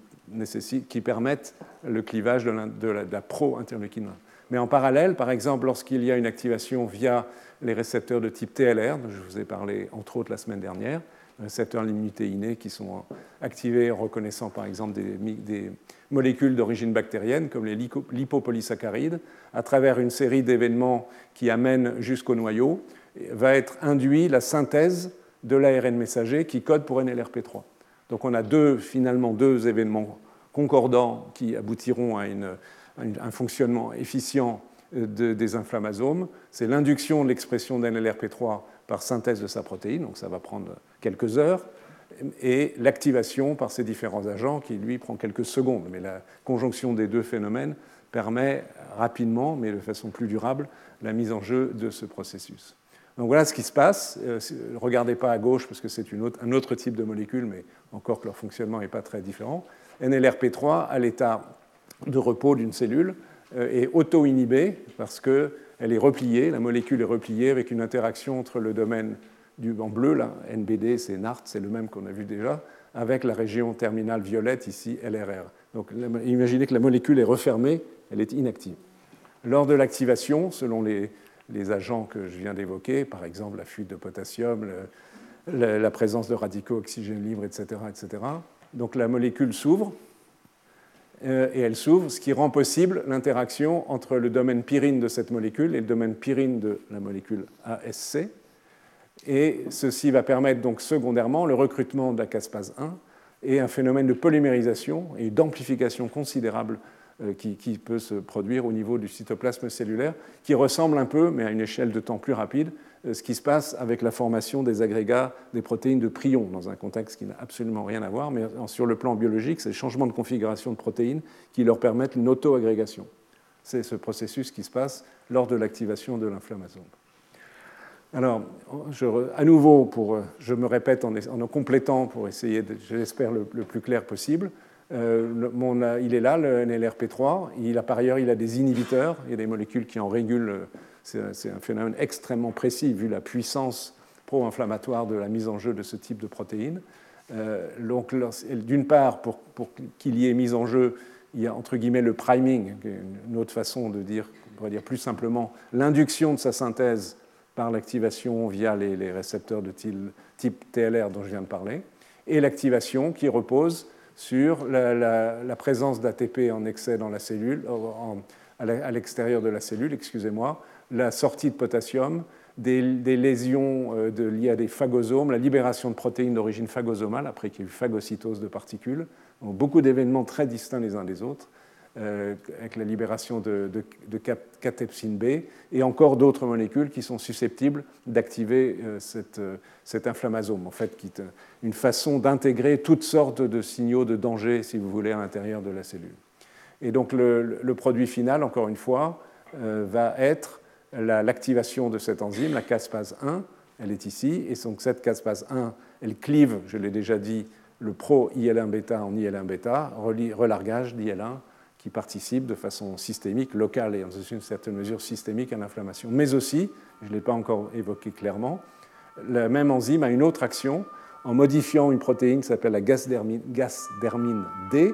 qui permettent le clivage de la, pro-interleukine Mais en parallèle, par exemple, lorsqu'il y a une activation via les récepteurs de type TLR, dont je vous ai parlé entre autres la semaine dernière, récepteurs innée qui sont activés en reconnaissant par exemple des, des molécules d'origine bactérienne comme les lipopolysaccharides, à travers une série d'événements qui amènent jusqu'au noyau, va être induit la synthèse de l'ARN messager qui code pour NLRP3. Donc on a deux, finalement deux événements concordants qui aboutiront à, un fonctionnement efficient des inflammasomes. C'est l'induction de l'expression d'NLRP3 par synthèse de sa protéine, donc ça va prendre quelques heures, et l'activation par ces différents agents qui, lui, prend quelques secondes. Mais la conjonction des deux phénomènes permet rapidement, mais de façon plus durable, la mise en jeu de ce processus. Donc voilà ce qui se passe. Ne euh, regardez pas à gauche parce que c'est un autre type de molécule, mais encore que leur fonctionnement n'est pas très différent. NLRP3, à l'état de repos d'une cellule, euh, est auto-inhibée parce qu'elle est repliée, la molécule est repliée avec une interaction entre le domaine du, en bleu, là, NBD, c'est NART, c'est le même qu'on a vu déjà, avec la région terminale violette, ici LRR. Donc imaginez que la molécule est refermée, elle est inactive. Lors de l'activation, selon les, les agents que je viens d'évoquer, par exemple la fuite de potassium, la présence de radicaux oxygène libres, etc., etc. Donc la molécule s'ouvre, euh, et elle s'ouvre, ce qui rend possible l'interaction entre le domaine pyrine de cette molécule et le domaine pyrine de la molécule ASC. Et ceci va permettre donc secondairement le recrutement de la caspase 1 et un phénomène de polymérisation et d'amplification considérable euh, qui, peut se produire au niveau du cytoplasme cellulaire, qui ressemble un peu, mais à une échelle de temps plus rapide, euh, ce qui se passe avec la formation des agrégats des protéines de prion, dans un contexte qui n'a absolument rien à voir, mais sur le plan biologique, c'est le changement de configuration de protéines qui leur permettent une auto-agrégation. C'est ce processus qui se passe lors de l'activation de l'inflammation. Alors, à nouveau, pour, je me répète en, en, complétant pour essayer, j'espère, le, plus clair possible, euh, il est là, le NLRP3. Il a, par ailleurs, il a des inhibiteurs. Il y a des molécules qui en régulent. C'est un phénomène extrêmement précis vu la puissance pro-inflammatoire de la mise en jeu de ce type de protéines. Euh, donc, d'une part, pour, qu'il y ait mise en jeu, il y a entre guillemets le priming, une autre façon de dire, on pourrait dire plus simplement, l'induction de sa synthèse par l'activation via les, récepteurs de type TLR dont je viens de parler, et l'activation qui repose sur la, présence d'ATP en excès dans la cellule, à l'extérieur de la cellule, excusez-moi, la sortie de potassium, des, lésions euh, liées à des phagosomes, la libération de protéines d'origine phagosomale, après qu'il y ait eu phagocytose de particules. beaucoup d'événements très distincts les uns des autres. Euh, avec la libération de, de, catepsine B, et encore d'autres molécules qui sont susceptibles d'activer euh, euh, cet inflammasome, en fait, qui est une façon d'intégrer toutes sortes de signaux de danger, si vous voulez, à l'intérieur de la cellule. Et donc le, produit final, encore une fois, va être l'activation de cette enzyme, la caspase 1, elle est ici, et donc cette caspase 1, elle clive, je l'ai déjà dit, le pro-IL1-bêta en IL1-bêta, relargage d'IL1 qui participent de façon systémique, locale et dans une certaine mesure systémique à l'inflammation. Mais aussi, je ne l'ai pas encore évoqué clairement, la même enzyme a une autre action en modifiant une protéine qui s'appelle la gasdermine, D,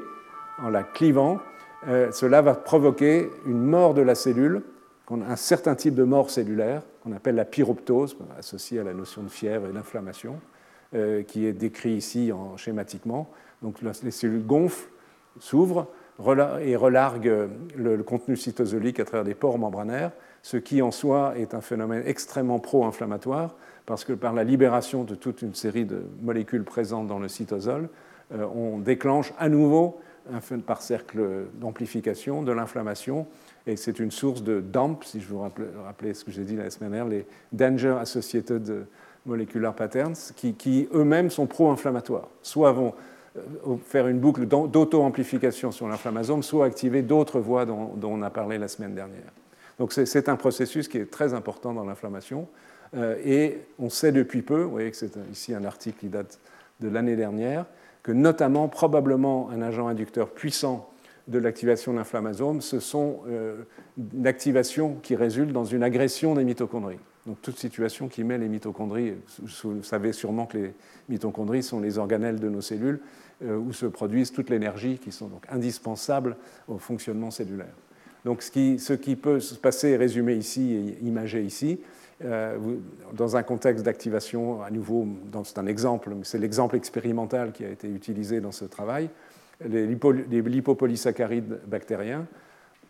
en la clivant. Euh, cela va provoquer une mort de la cellule, un certain type de mort cellulaire qu'on appelle la pyroptose, associée à la notion de fièvre et d'inflammation, euh, qui est décrit ici en, schématiquement. Donc les cellules gonflent, s'ouvrent, et relargue le, contenu cytosolique à travers des pores membranaires, ce qui en soi est un phénomène extrêmement pro-inflammatoire, parce que par la libération de toute une série de molécules présentes dans le cytosol, euh, on déclenche à nouveau, par cercle d'amplification, de l'inflammation, et c'est une source de DAMP, si je vous rappelle ce que j'ai dit la semaine dernière, les Danger Associated Molecular Patterns, qui, eux-mêmes sont pro-inflammatoires, soit vont euh, faire une boucle d'auto-amplification sur l'inflammasome, soit activer d'autres voies dont, on a parlé la semaine dernière. Donc c'est un processus qui est très important dans l'inflammation. Euh, et on sait depuis peu, vous voyez que c'est ici un article qui date de l'année dernière, que notamment, probablement, un agent inducteur puissant de l'activation de l'inflammasome, ce sont euh, une activation qui résulte dans une agression des mitochondries. Donc toute situation qui met les mitochondries, vous savez sûrement que les mitochondries sont les organelles de nos cellules euh, où se produisent toute l'énergie qui sont donc indispensables au fonctionnement cellulaire. Donc ce qui, ce qui peut se passer résumé ici et imagé ici. Euh, dans un contexte d'activation, à nouveau, c'est un exemple, c'est l'exemple expérimental qui a été utilisé dans ce travail, les, lipopolysaccharides bactériens,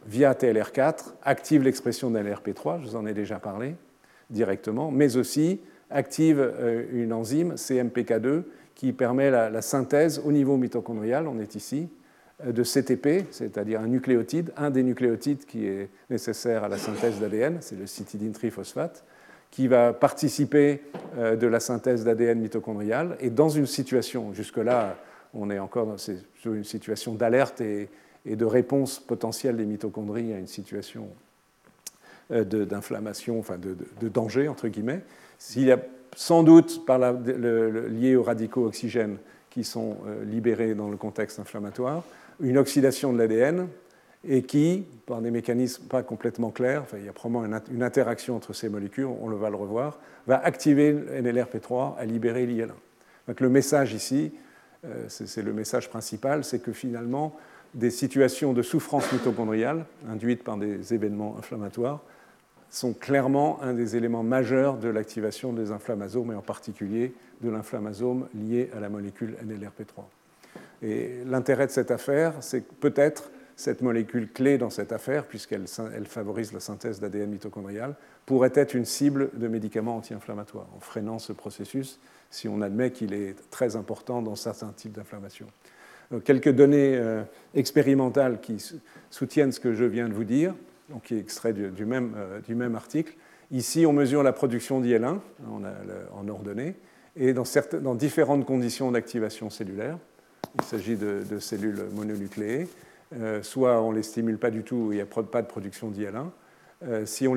via TLR4, activent l'expression de LRP3, je vous en ai déjà parlé directement, mais aussi activent euh, une enzyme, CMPK2, qui permet la, synthèse au niveau mitochondrial, on est ici, euh, de CTP, c'est-à-dire un nucléotide, un des nucléotides qui est nécessaire à la synthèse d'ADN, c'est le citidine triphosphate, qui va participer euh, de la synthèse d'ADN mitochondrial. Et dans une situation, jusque-là, on est encore dans une situation d'alerte et, de réponse potentielle des mitochondries à une situation euh, d'inflammation, enfin de, danger, entre guillemets. S'il y a sans doute, lié aux radicaux oxygènes qui sont euh, libérés dans le contexte inflammatoire, une oxydation de l'ADN et qui, par des mécanismes pas complètement clairs, il y a probablement une, interaction entre ces molécules, on le va le revoir, va activer NLRP3 à libérer l'IL1. Donc le message ici, euh, c'est le message principal, c'est que finalement, des situations de souffrance mitochondriale induites par des événements inflammatoires sont clairement un des éléments majeurs de l'activation des inflammasomes, et en particulier de l'inflammasome lié à la molécule NLRP3. Et l'intérêt de cette affaire, c'est peut-être cette molécule clé dans cette affaire, puisqu'elle favorise la synthèse d'ADN mitochondrial, pourrait être une cible de médicaments anti-inflammatoires, en freinant ce processus, si on admet qu'il est très important dans certains types d'inflammation. Quelques données euh, expérimentales qui soutiennent ce que je viens de vous dire, donc qui est extrait du, même, euh, du même, article. Ici, on mesure la production d'IL1 en, ordonnée, et dans, différentes conditions d'activation cellulaire. Il s'agit de, cellules mononucléées. Euh, soit on ne les stimule pas du tout, il n'y a pas de production d'IL1. Euh, si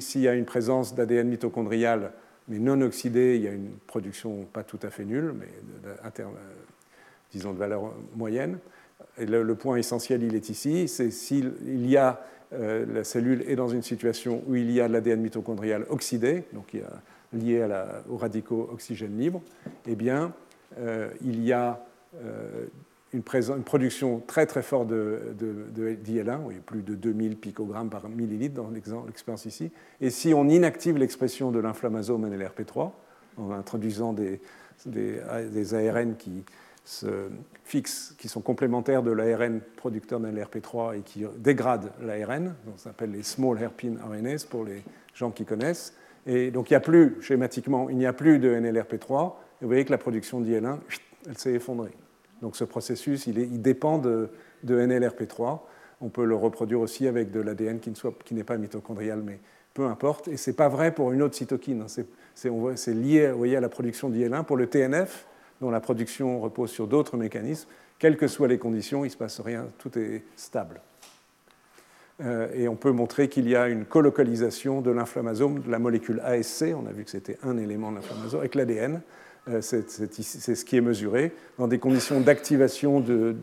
s'il y a une présence d'ADN mitochondrial, mais non oxydé, il y a une production pas tout à fait nulle, mais euh, disons de valeur moyenne. Le, point essentiel, il est ici, c'est s'il y a, la cellule est dans une situation où il y a de l'ADN mitochondrial oxydé, donc il y lié aux radicaux oxygène libre, eh bien, il y a une, production très très forte de, d'IL1, oui, plus de 2000 picogrammes par millilitre dans l'expérience ici. Et si on inactive l'expression de l'inflammasome NLRP3, en introduisant des, ARN qui se fixent, qui sont complémentaires de l'ARN producteur d'NLRP3 et qui dégradent l'ARN, on s'appelle les small hairpin RNAs pour les gens qui connaissent. Et donc il n'y a plus, schématiquement, il n'y a plus de NLRP3, et vous voyez que la production d'IL1, elle s'est effondrée. Donc ce processus, il, dépend de, NLRP3. On peut le reproduire aussi avec de l'ADN qui n'est pas mitochondrial, mais peu importe. Et ce n'est pas vrai pour une autre cytokine. C'est lié à la production d'IL1. Pour le TNF, dont la production repose sur d'autres mécanismes, quelles que soient les conditions, il ne se passe rien, tout est stable. Euh, et on peut montrer qu'il y a une colocalisation de l'inflammasome, de la molécule ASC, on a vu que c'était un élément de l'inflammasome, avec l'ADN, euh, c'est ce qui est mesuré. Dans des conditions d'activation de,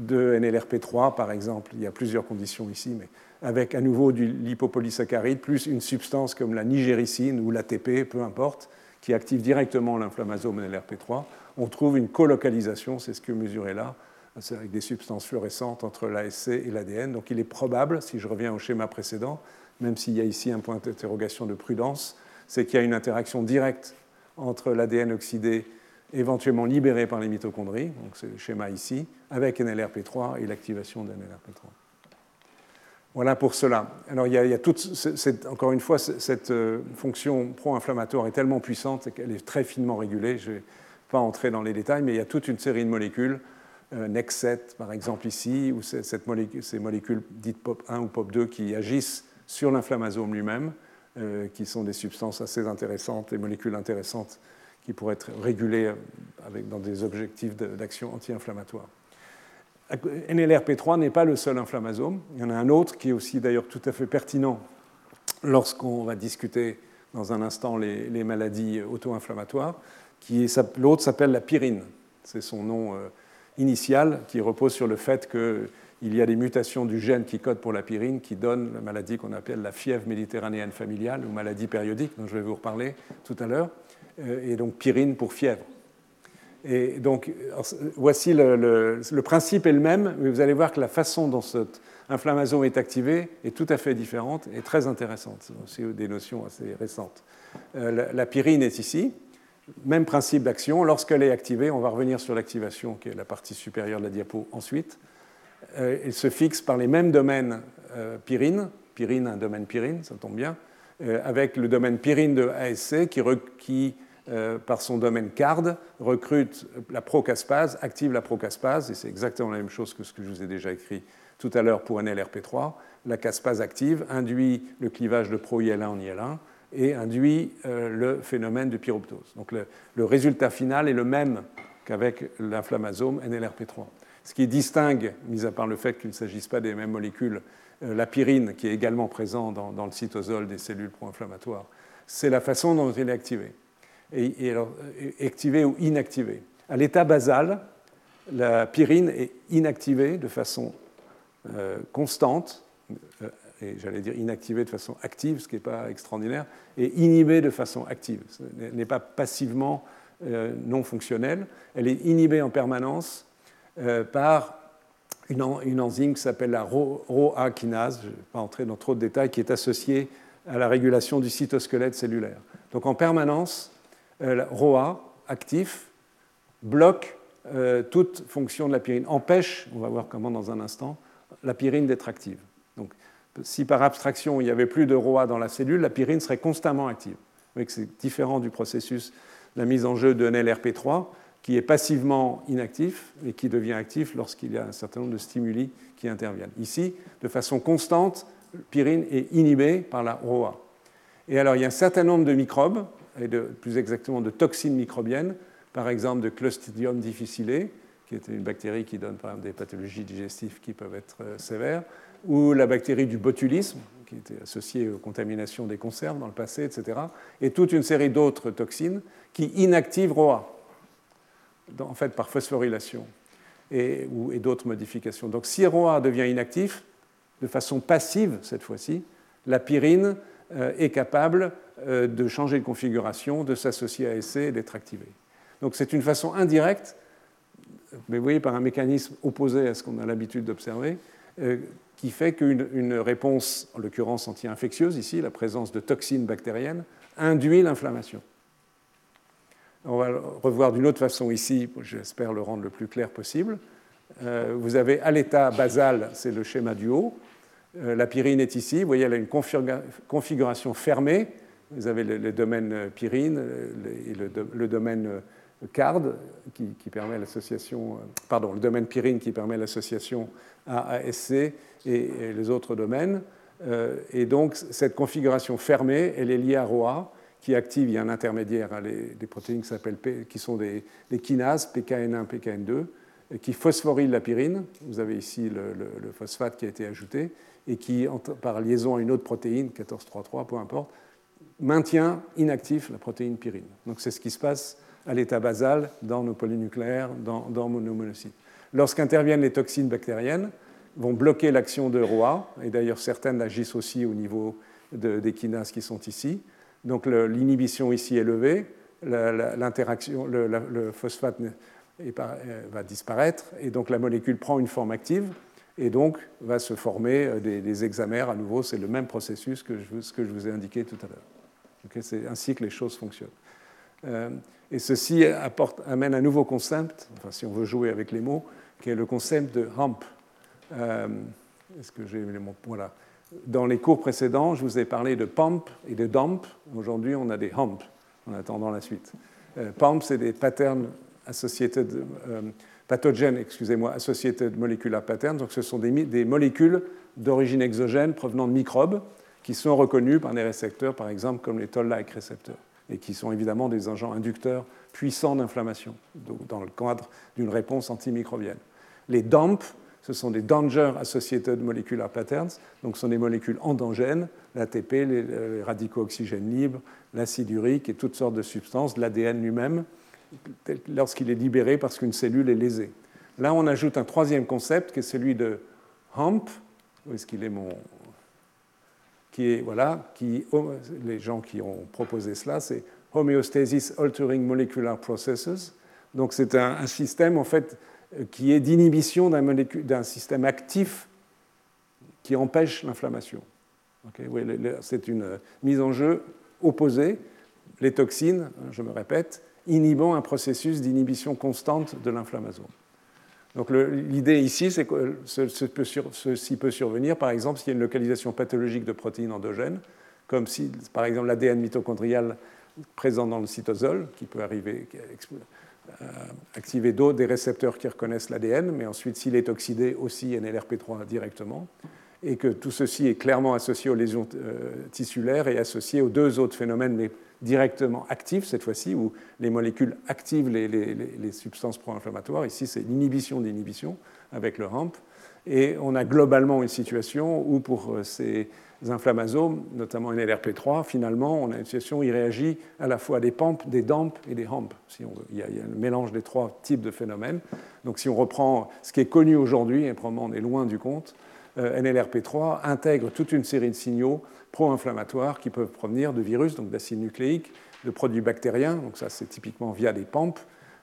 NLRP3, par exemple, il y a plusieurs conditions ici, mais avec à nouveau du lipopolysaccharide, plus une substance comme la nigéricine ou l'ATP, peu importe, qui active directement l'inflammasome NLRP3, on trouve une colocalisation, c'est ce que mesuré là, avec des substances fluorescentes entre l'ASC et l'ADN. Donc il est probable, si je reviens au schéma précédent, même s'il y a ici un point d'interrogation de prudence, c'est qu'il y a une interaction directe entre l'ADN oxydé éventuellement libérés par les mitochondries, donc c'est le schéma ici, avec NLRP3 et l'activation de NLRP3. Voilà pour cela. Alors il y a, toute, encore une fois, cette euh, fonction pro-inflammatoire est tellement puissante qu'elle est très finement régulée. Pas entrer dans les détails, mais il y a toute une série de molécules, euh, NEX7 par exemple ici, ou ces molécules dites POP1 ou POP2 qui agissent sur l'inflammasome lui-même, euh, qui sont des substances assez intéressantes, des molécules intéressantes qui pourraient être régulées euh, dans des objectifs d'action anti-inflammatoire. NLRP3 n'est pas le seul inflammasome. Il y en a un autre qui est aussi d'ailleurs tout à fait pertinent lorsqu'on va discuter dans un instant les maladies auto-inflammatoires. L'autre s'appelle la pyrine. C'est son nom euh, initial qui repose sur le fait qu'il y a des mutations du gène qui code pour la pyrine qui donnent la maladie qu'on appelle la fièvre méditerranéenne familiale ou maladie périodique, dont je vais vous reparler tout à l'heure, euh, et donc pyrine pour fièvre. Et donc, voici le, principe est le même, mais vous allez voir que la façon dont cette inflammation est activée est tout à fait différente et très intéressante. C'est des notions assez récentes. Euh, la, pyrine est ici, même principe d'action. Lorsqu'elle est activée, on va revenir sur l'activation, qui est la partie supérieure de la diapo ensuite. Euh, elle se fixe par les mêmes domaines euh, pyrine, pyrine, un domaine pyrine, ça tombe bien, avec le domaine pyrine de ASC qui, qui euh, par son domaine CARD, recrute la procaspase, active la procaspase, et c'est exactement la même chose que ce que je vous ai déjà écrit tout à l'heure pour NLRP3. La caspase active induit le clivage de pro-IL1 en IL1 et induit euh, le phénomène de pyroptose. Donc le, résultat final est le même qu'avec l'inflammasome NLRP3. Ce qui distingue, mis à part le fait qu'il ne s'agisse pas des mêmes molécules, euh, la pyrine, qui est également présente dans, le cytosol des cellules pro-inflammatoires, c'est la façon dont elle est activée et, alors, activée ou inactivée. À l'état basal, la pyrine est inactivée de façon euh, constante, euh, et j'allais dire inactivée de façon active, ce qui n'est pas extraordinaire, et inhibée de façon active. Ce n'est pas passivement euh, non fonctionnelle, elle est inhibée en permanence par une, enzyme qui s'appelle la ROA kinase, je ne vais pas entrer dans trop de détails, qui est associée à la régulation du cytosquelette cellulaire. Donc en permanence, euh, ROA actif bloque euh, toute fonction de la pyrine, empêche, on va voir comment dans un instant, la pyrine d'être active. Si par abstraction il n'y avait plus de ROA dans la cellule, la pyrine serait constamment active. C'est différent du processus de la mise en jeu de NLRP3, qui est passivement inactif et qui devient actif lorsqu'il y a un certain nombre de stimuli qui interviennent. Ici, de façon constante, pyrine est inhibée par la ROA. Et alors, il y a un certain nombre de microbes et plus exactement de toxines microbiennes, par exemple de Clostridium difficile, qui est une bactérie qui donne par exemple des pathologies digestives qui peuvent être euh, sévères, ou la bactérie du botulisme, qui était associée aux contaminations des conserves dans le passé, etc., et toute une série d'autres toxines qui inactivent ROA, en fait par phosphorylation, et, d'autres modifications. Donc si ROA devient inactif, de façon passive cette fois-ci, la pyrine euh, est capable euh, de changer de configuration, de s'associer à SC et d'être activé. Donc c'est une façon indirecte, mais vous voyez par un mécanisme opposé à ce qu'on a l'habitude d'observer, qui fait qu'une réponse, en l'occurrence anti-infectieuse, ici, la présence de toxines bactériennes, induit l'inflammation. On va le revoir d'une autre façon ici, j'espère le rendre le plus clair possible. vous avez à l'état basal, c'est le schéma du haut, euh, la pyrine est ici. Vous voyez, elle a une configuration fermée. Vous avez le, domaine euh, pyrine et le, domaine euh, CARD qui, permet l'association, pardon, le domaine pyrine qui permet l'association AASC et, et, les autres domaines. et donc, cette configuration fermée, elle est liée à ROA qui active, il y a un intermédiaire, hein, des protéines qui, qui sont des, kinases, PKN1, PKN2, qui phosphorylent la pyrine. Vous avez ici le, phosphate qui a été ajouté et qui, par liaison à une autre protéine, 1433, peu importe, maintient inactif la protéine pyrine. Donc c'est ce qui se passe à l'état basal dans nos polynucléaires, dans, dans nos monocytes. Lorsqu'interviennent les toxines bactériennes, vont bloquer l'action de ROA, et d'ailleurs certaines agissent aussi au niveau des kinases qui sont ici. Donc l'inhibition ici est levée, l'interaction, le, phosphate va disparaître, et donc la molécule prend une forme active, et donc va se former euh, des, hexamères. À nouveau, c'est le même processus que ce que je vous ai indiqué tout à l'heure. c'est ainsi que les choses fonctionnent. Et ceci amène un nouveau concept, enfin, si on veut jouer avec les mots, qui est le concept de hump. Est-ce que j'ai les mots? Voilà. Dans les cours précédents, je vous ai parlé de pump et de dump. Aujourd'hui, on a des hump en attendant la suite. pump, c'est des patterns associated, pathogènes, excusez-moi, associated molecular patterns. Donc, ce sont des, des molécules d'origine exogène provenant de microbes qui sont reconnus par des récepteurs, par exemple, comme les toll-like récepteurs, et qui sont évidemment des agents inducteurs puissants d'inflammation, dans le cadre d'une réponse antimicrobienne. Les DAMP, ce sont des Danger Associated Molecular Patterns, donc ce sont des molécules endogènes, l'ATP, les, radicaux oxygènes libres, l'acide urique et toutes sortes de substances, l'ADN lui-même, lorsqu'il est libéré parce qu'une cellule est lésée. Là, on ajoute un troisième concept qui est celui de HAMP. Où est-ce qu'il est mon. Qui est, voilà, qui, les gens qui ont proposé cela, c'est Homeostasis Altering Molecular Processes. Donc, c'est un, système, en fait, qui est d'inhibition d'un système actif qui empêche l'inflammation. c'est une mise en jeu opposée. Les toxines, je me répète, inhibant un processus d'inhibition constante de l'inflammation. Donc l'idée ici, c'est que ceci peut survenir, par exemple, s'il y a une localisation pathologique de protéines endogènes, comme si, par exemple, l'ADN mitochondrial présent dans le cytosol, qui peut arriver, euh, activer d'autres des récepteurs qui reconnaissent l'ADN, mais ensuite, s'il est oxydé, aussi NLRP3 directement, et que tout ceci est clairement associé aux lésions euh, tissulaires et associé aux deux autres phénomènes, directement actifs cette fois-ci, où les molécules activent les, substances pro-inflammatoires. Ici, c'est l'inhibition d'inhibition avec le RAMP. Et on a globalement une situation où pour euh, ces inflammasomes, notamment NLRP3, finalement, on a une situation où il réagit à la fois des PAMP, des DAMP et des HAMP. Si on Il, y a, un mélange des trois types de phénomènes. Donc si on reprend ce qui est connu aujourd'hui, et probablement on est loin du compte, euh, NLRP3 intègre toute une série de signaux pro-inflammatoires qui peuvent provenir de virus, donc d'acides nucléiques, de produits bactériens, donc ça c'est typiquement via des PAMP,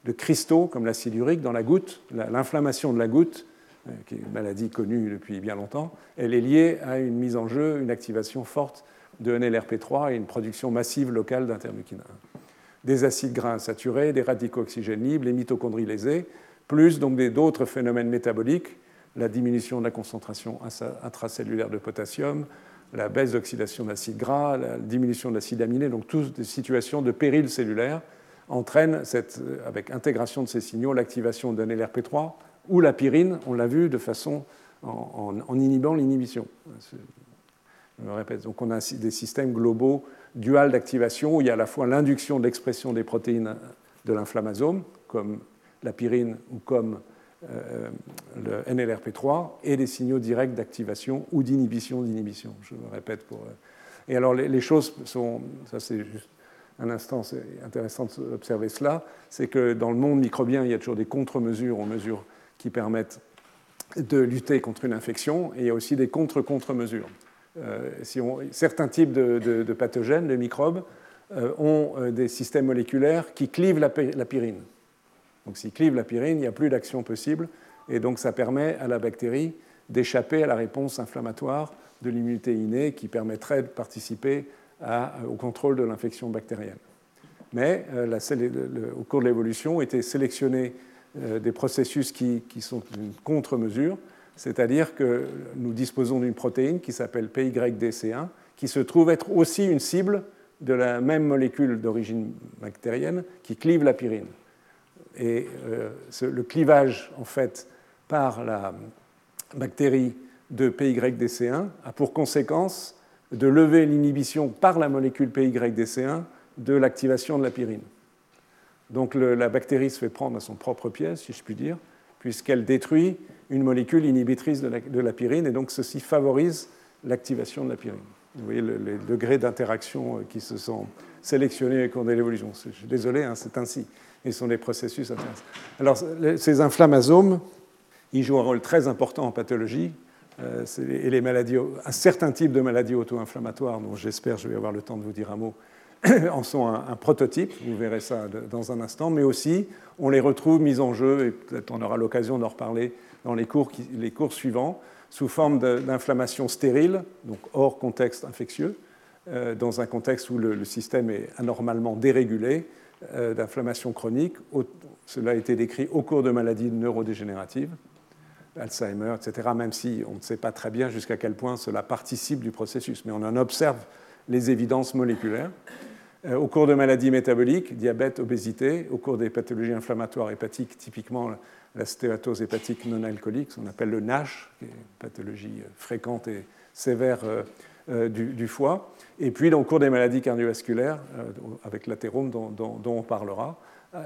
de cristaux comme l'acide urique dans la goutte. L'inflammation de la goutte, euh, qui est une maladie connue depuis bien longtemps, elle est liée à une mise en jeu, une activation forte de NLRP3 et une production massive locale d'interleukine 1. Des acides gras insaturés, des radicaux oxygènes libres, les mitochondries lésées, plus donc d'autres phénomènes métaboliques, la diminution de la concentration intracellulaire de potassium, la baisse d'oxydation d'acide gras, la diminution de l'acide aminé, donc toutes des situations de péril cellulaire entraînent, cette, avec intégration de ces signaux, l'activation d'un LRP3 ou la pyrine, on l'a vu, de façon en, inhibant l'inhibition. Je me répète, donc on a des systèmes globaux duals d'activation où il y a à la fois l'induction de l'expression des protéines de l'inflammasome, comme la pyrine ou comme euh, le NLRP3 et des signaux directs d'activation ou d'inhibition d'inhibition. Je me répète pour. Euh, et alors les, choses sont, ça c'est juste un instant, c'est intéressant d'observer cela, c'est que dans le monde microbien, il y a toujours des contre-mesures aux mesures qui permettent de lutter contre une infection, et il y a aussi des contre-contre-mesures. Euh, si certains types de, pathogènes, de microbes, ont des systèmes moléculaires qui clivent la, la. Donc s'il clive la pyrine, il n'y a plus d'action possible, et donc ça permet à la bactérie d'échapper à la réponse inflammatoire de l'immunité innée qui permettrait de participer au contrôle de l'infection bactérienne. Mais euh, au cours de l'évolution, été sélectionnés euh, des processus qui, qui sont une contre-mesure, c'est-à-dire que nous disposons d'une protéine qui s'appelle PYDC1, qui se trouve être aussi une cible de la même molécule d'origine bactérienne qui clive la pyrine. Et euh, le clivage, en fait, par la bactérie de PYDC1 a pour conséquence de lever l'inhibition par la molécule PYDC1 de l'activation de la pyrine. Donc la bactérie se fait prendre à son propre piège, si je puis dire, puisqu'elle détruit une molécule inhibitrice de la, pyrine, et donc ceci favorise l'activation de la pyrine. Vous voyez les degrés d'interaction euh, qui se sont sélectionnés au cours de l'évolution. Je suis désolé, hein, c'est ainsi et sont des processus. Alors, ces inflammasomes, ils jouent un rôle très important en pathologie. Euh, et les maladies, un certain type de maladies auto-inflammatoires, dont j'espère je vais avoir le temps de vous dire un mot, en sont un, prototype, vous verrez ça dans un instant, mais aussi on les retrouve mis en jeu, et peut-être on aura l'occasion d'en reparler dans les cours, les cours suivants, sous forme d'inflammation stérile, donc hors contexte infectieux, euh, dans un contexte où le système est anormalement dérégulé, d'inflammation chronique. Cela a été décrit au cours de maladies neurodégénératives, Alzheimer, etc., même si on ne sait pas très bien jusqu'à quel point cela participe du processus, mais on en observe les évidences moléculaires. Euh, au cours de maladies métaboliques, diabète, obésité, au cours des pathologies inflammatoires hépatiques, typiquement la stéatose hépatique non alcoolique, ce qu'on appelle le NASH, qui est une pathologie euh, fréquente et sévère euh, du, foie, et puis au cours des maladies cardiovasculaires, avec l'athérome dont, on parlera.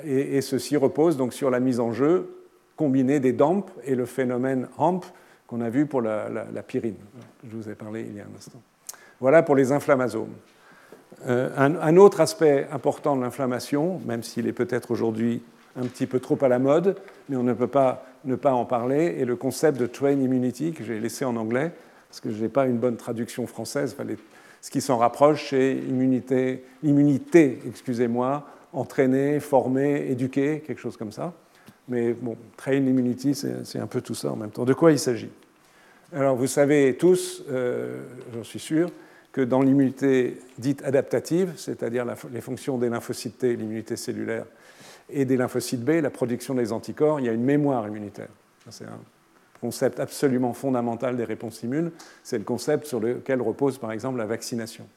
Et, ceci repose donc sur la mise en jeu combinée des DAMP et le phénomène HAMP qu'on a vu pour la, la pyrine. Je vous ai parlé il y a un instant. Voilà pour les inflammasomes. Euh, un, autre aspect important de l'inflammation, même s'il est peut-être aujourd'hui un petit peu trop à la mode, mais on ne peut pas ne pas en parler, est le concept de train immunity que j'ai laissé en anglais, parce que je n'ai pas une bonne traduction française. ce qui s'en rapproche, c'est immunité, immunité excusez-moi, entraîner, former, éduquer, quelque chose comme ça. Mais bon, train immunity, c'est un peu tout ça en même temps. De quoi il s'agit? Alors, vous savez tous, euh, j'en suis sûr, que dans l'immunité dite adaptative, c'est-à-dire les fonctions des lymphocytes T, l'immunité cellulaire, et des lymphocytes B, la production des anticorps, il y a une mémoire immunitaire. C'est un concept absolument fondamental des réponses immunes. C'est le concept sur lequel repose par exemple la vaccination.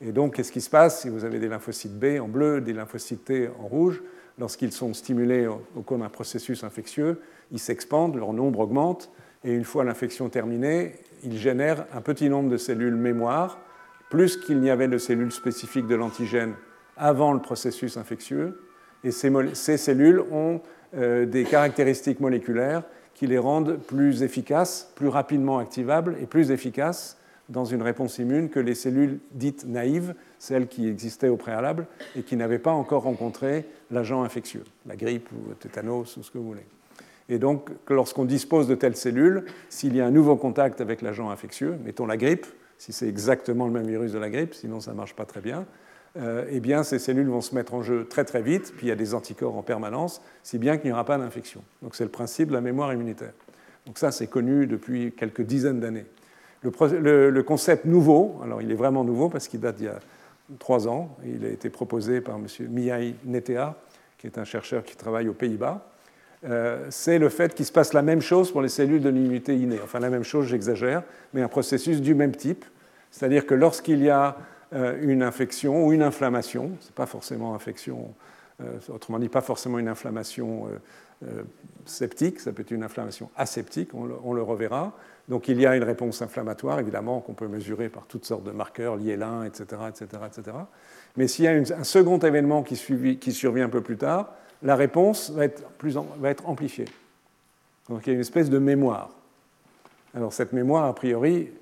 Et donc, qu'est-ce qui se passe si vous avez des lymphocytes B en bleu, des lymphocytes T en rouge? Lorsqu'ils sont stimulés au cours d'un processus infectieux, ils s'expandent, leur nombre augmente, et une fois l'infection terminée, il génère un petit nombre de cellules mémoire, plus qu'il n'y avait de cellules spécifiques de l'antigène avant le processus infectieux. Et ces, cellules ont euh, des caractéristiques moléculaires qui les rendent plus efficaces, plus rapidement activables et plus efficaces dans une réponse immune que les cellules dites naïves, celles qui existaient au préalable et qui n'avaient pas encore rencontré l'agent infectieux, la grippe ou le tétanos ou ce que vous voulez. Et donc, lorsqu'on dispose de telles cellules, s'il y a un nouveau contact avec l'agent infectieux, mettons la grippe, si c'est exactement le même virus de la grippe, sinon ça ne marche pas très bien, euh, eh bien ces cellules vont se mettre en jeu très très vite, puis il y a des anticorps en permanence, si bien qu'il n'y aura pas d'infection. Donc c'est le principe de la mémoire immunitaire. Donc ça, c'est connu depuis quelques dizaines d'années. Le, concept nouveau, alors il est vraiment nouveau parce qu'il date d'il y a trois ans, il a été proposé par M. Mihai Netea, qui est un chercheur qui travaille aux Pays-Bas, euh, c'est le fait qu'il se passe la même chose pour les cellules de l'immunité innée. Enfin, la même chose, j'exagère, mais un processus du même type. C'est-à-dire que lorsqu'il y a une infection ou une inflammation, ce n'est pas forcément infection, euh, autrement dit, pas forcément une inflammation septique, ça peut être une inflammation aseptique, on le, reverra. Donc il y a une réponse inflammatoire, évidemment, qu'on peut mesurer par toutes sortes de marqueurs, l'IL1, etc., etc., etc. Mais s'il y a un second événement qui, qui survient un peu plus tard, la réponse va être, plus va être amplifiée. Donc il y a une espèce de mémoire. Alors cette mémoire, a priori, euh,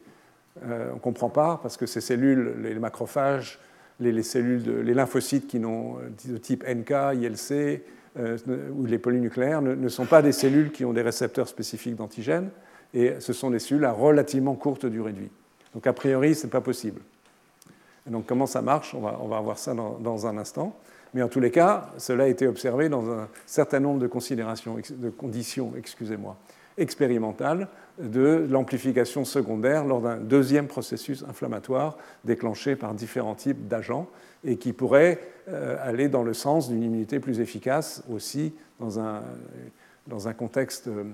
on ne comprend pas parce que ces cellules, les macrophages, les, cellules, les lymphocytes qui n'ont euh, de type NK, ILC euh, ou les polynucléaires ne, ne, sont pas des cellules qui ont des récepteurs spécifiques d'antigènes et ce sont des cellules à relativement courte durée de vie. Donc a priori, ce n'est pas possible. Et donc comment ça marche? On va, on va voir ça dans, dans un instant. Mais en tous les cas, cela a été observé dans un certain nombre de, considérations, de conditions excusez-moi, expérimentales de l'amplification secondaire lors d'un deuxième processus inflammatoire déclenché par différents types d'agents et qui pourrait euh, aller dans le sens d'une immunité plus efficace aussi dans un, dans un contexte euh,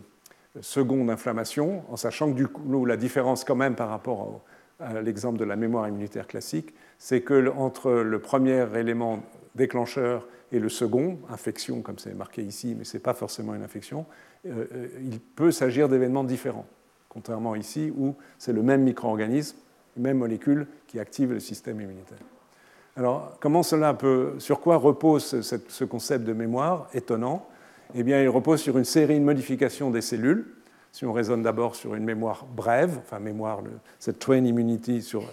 second d'inflammation, en sachant que du coup, la différence quand même par rapport à l'exemple de la mémoire immunitaire classique, c'est que entre le premier élément déclencheur et le second, infection comme c'est marqué ici, mais ce n'est pas forcément une infection, il peut s'agir d'événements différents, contrairement ici où c'est le même micro-organisme, même molécule qui active le système immunitaire. Alors, comment cela peut, sur quoi repose ce, concept de mémoire étonnant? Eh bien, il repose sur une série de modifications des cellules. Si on raisonne d'abord sur une mémoire brève, enfin mémoire, cette train immunity sur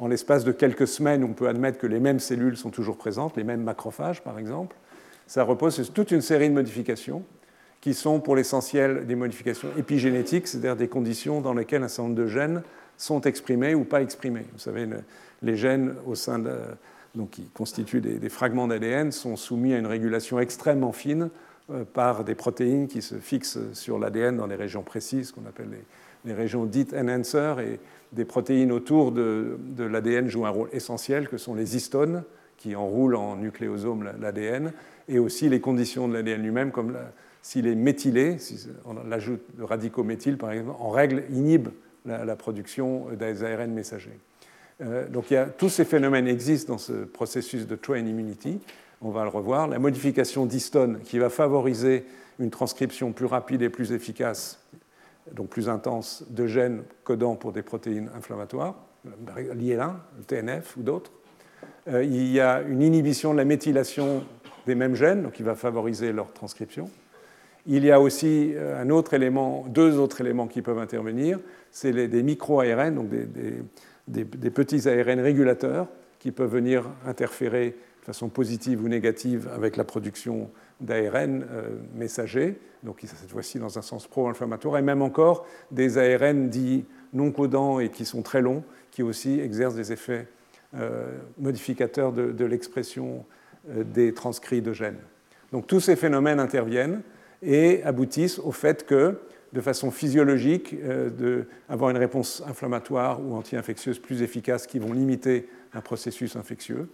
en l'espace de quelques semaines, on peut admettre que les mêmes cellules sont toujours présentes, les mêmes macrophages par exemple. Ça repose sur toute une série de modifications qui sont pour l'essentiel des modifications épigénétiques, c'est-à-dire des conditions dans lesquelles un certain nombre de gènes sont exprimés ou pas exprimés. Vous savez, les gènes au sein de, donc, qui constituent des, fragments d'ADN sont soumis à une régulation extrêmement fine euh, par des protéines qui se fixent sur l'ADN dans des régions précises, qu'on appelle les, régions dites enhancer, et des protéines autour de, l'ADN jouent un rôle essentiel, que sont les histones, qui enroule en nucléosome l'ADN, et aussi les conditions de l'ADN lui-même, comme s'il est méthylé, si on ajoute de radicaux méthyl par exemple, en règle inhibe la, production des ARN. Euh, donc tous ces phénomènes existent dans ce processus de train immunity, on va le revoir. La modification d'histone qui va favoriser une transcription plus rapide et plus efficace, donc plus intense, de gènes codant pour des protéines inflammatoires, l'IL1, le TNF ou d'autres. Euh, il y a une inhibition de la méthylation des mêmes gènes, donc qui va favoriser leur transcription. Il y a aussi euh, deux autres éléments qui peuvent intervenir, c'est des micro-ARN, donc des, petits ARN régulateurs qui peuvent venir interférer de façon positive ou négative avec la production d'ARN euh, messagers, donc cette fois-ci dans un sens pro-inflammatoire, et même encore des ARN dits non codants et qui sont très longs, qui aussi exercent des effets euh, modificateurs de, l'expression des transcrits de gènes. Donc tous ces phénomènes interviennent et aboutissent au fait que, de façon physiologique, euh, d'avoir une réponse inflammatoire ou anti-infectieuse plus efficace qui vont limiter un processus infectieux,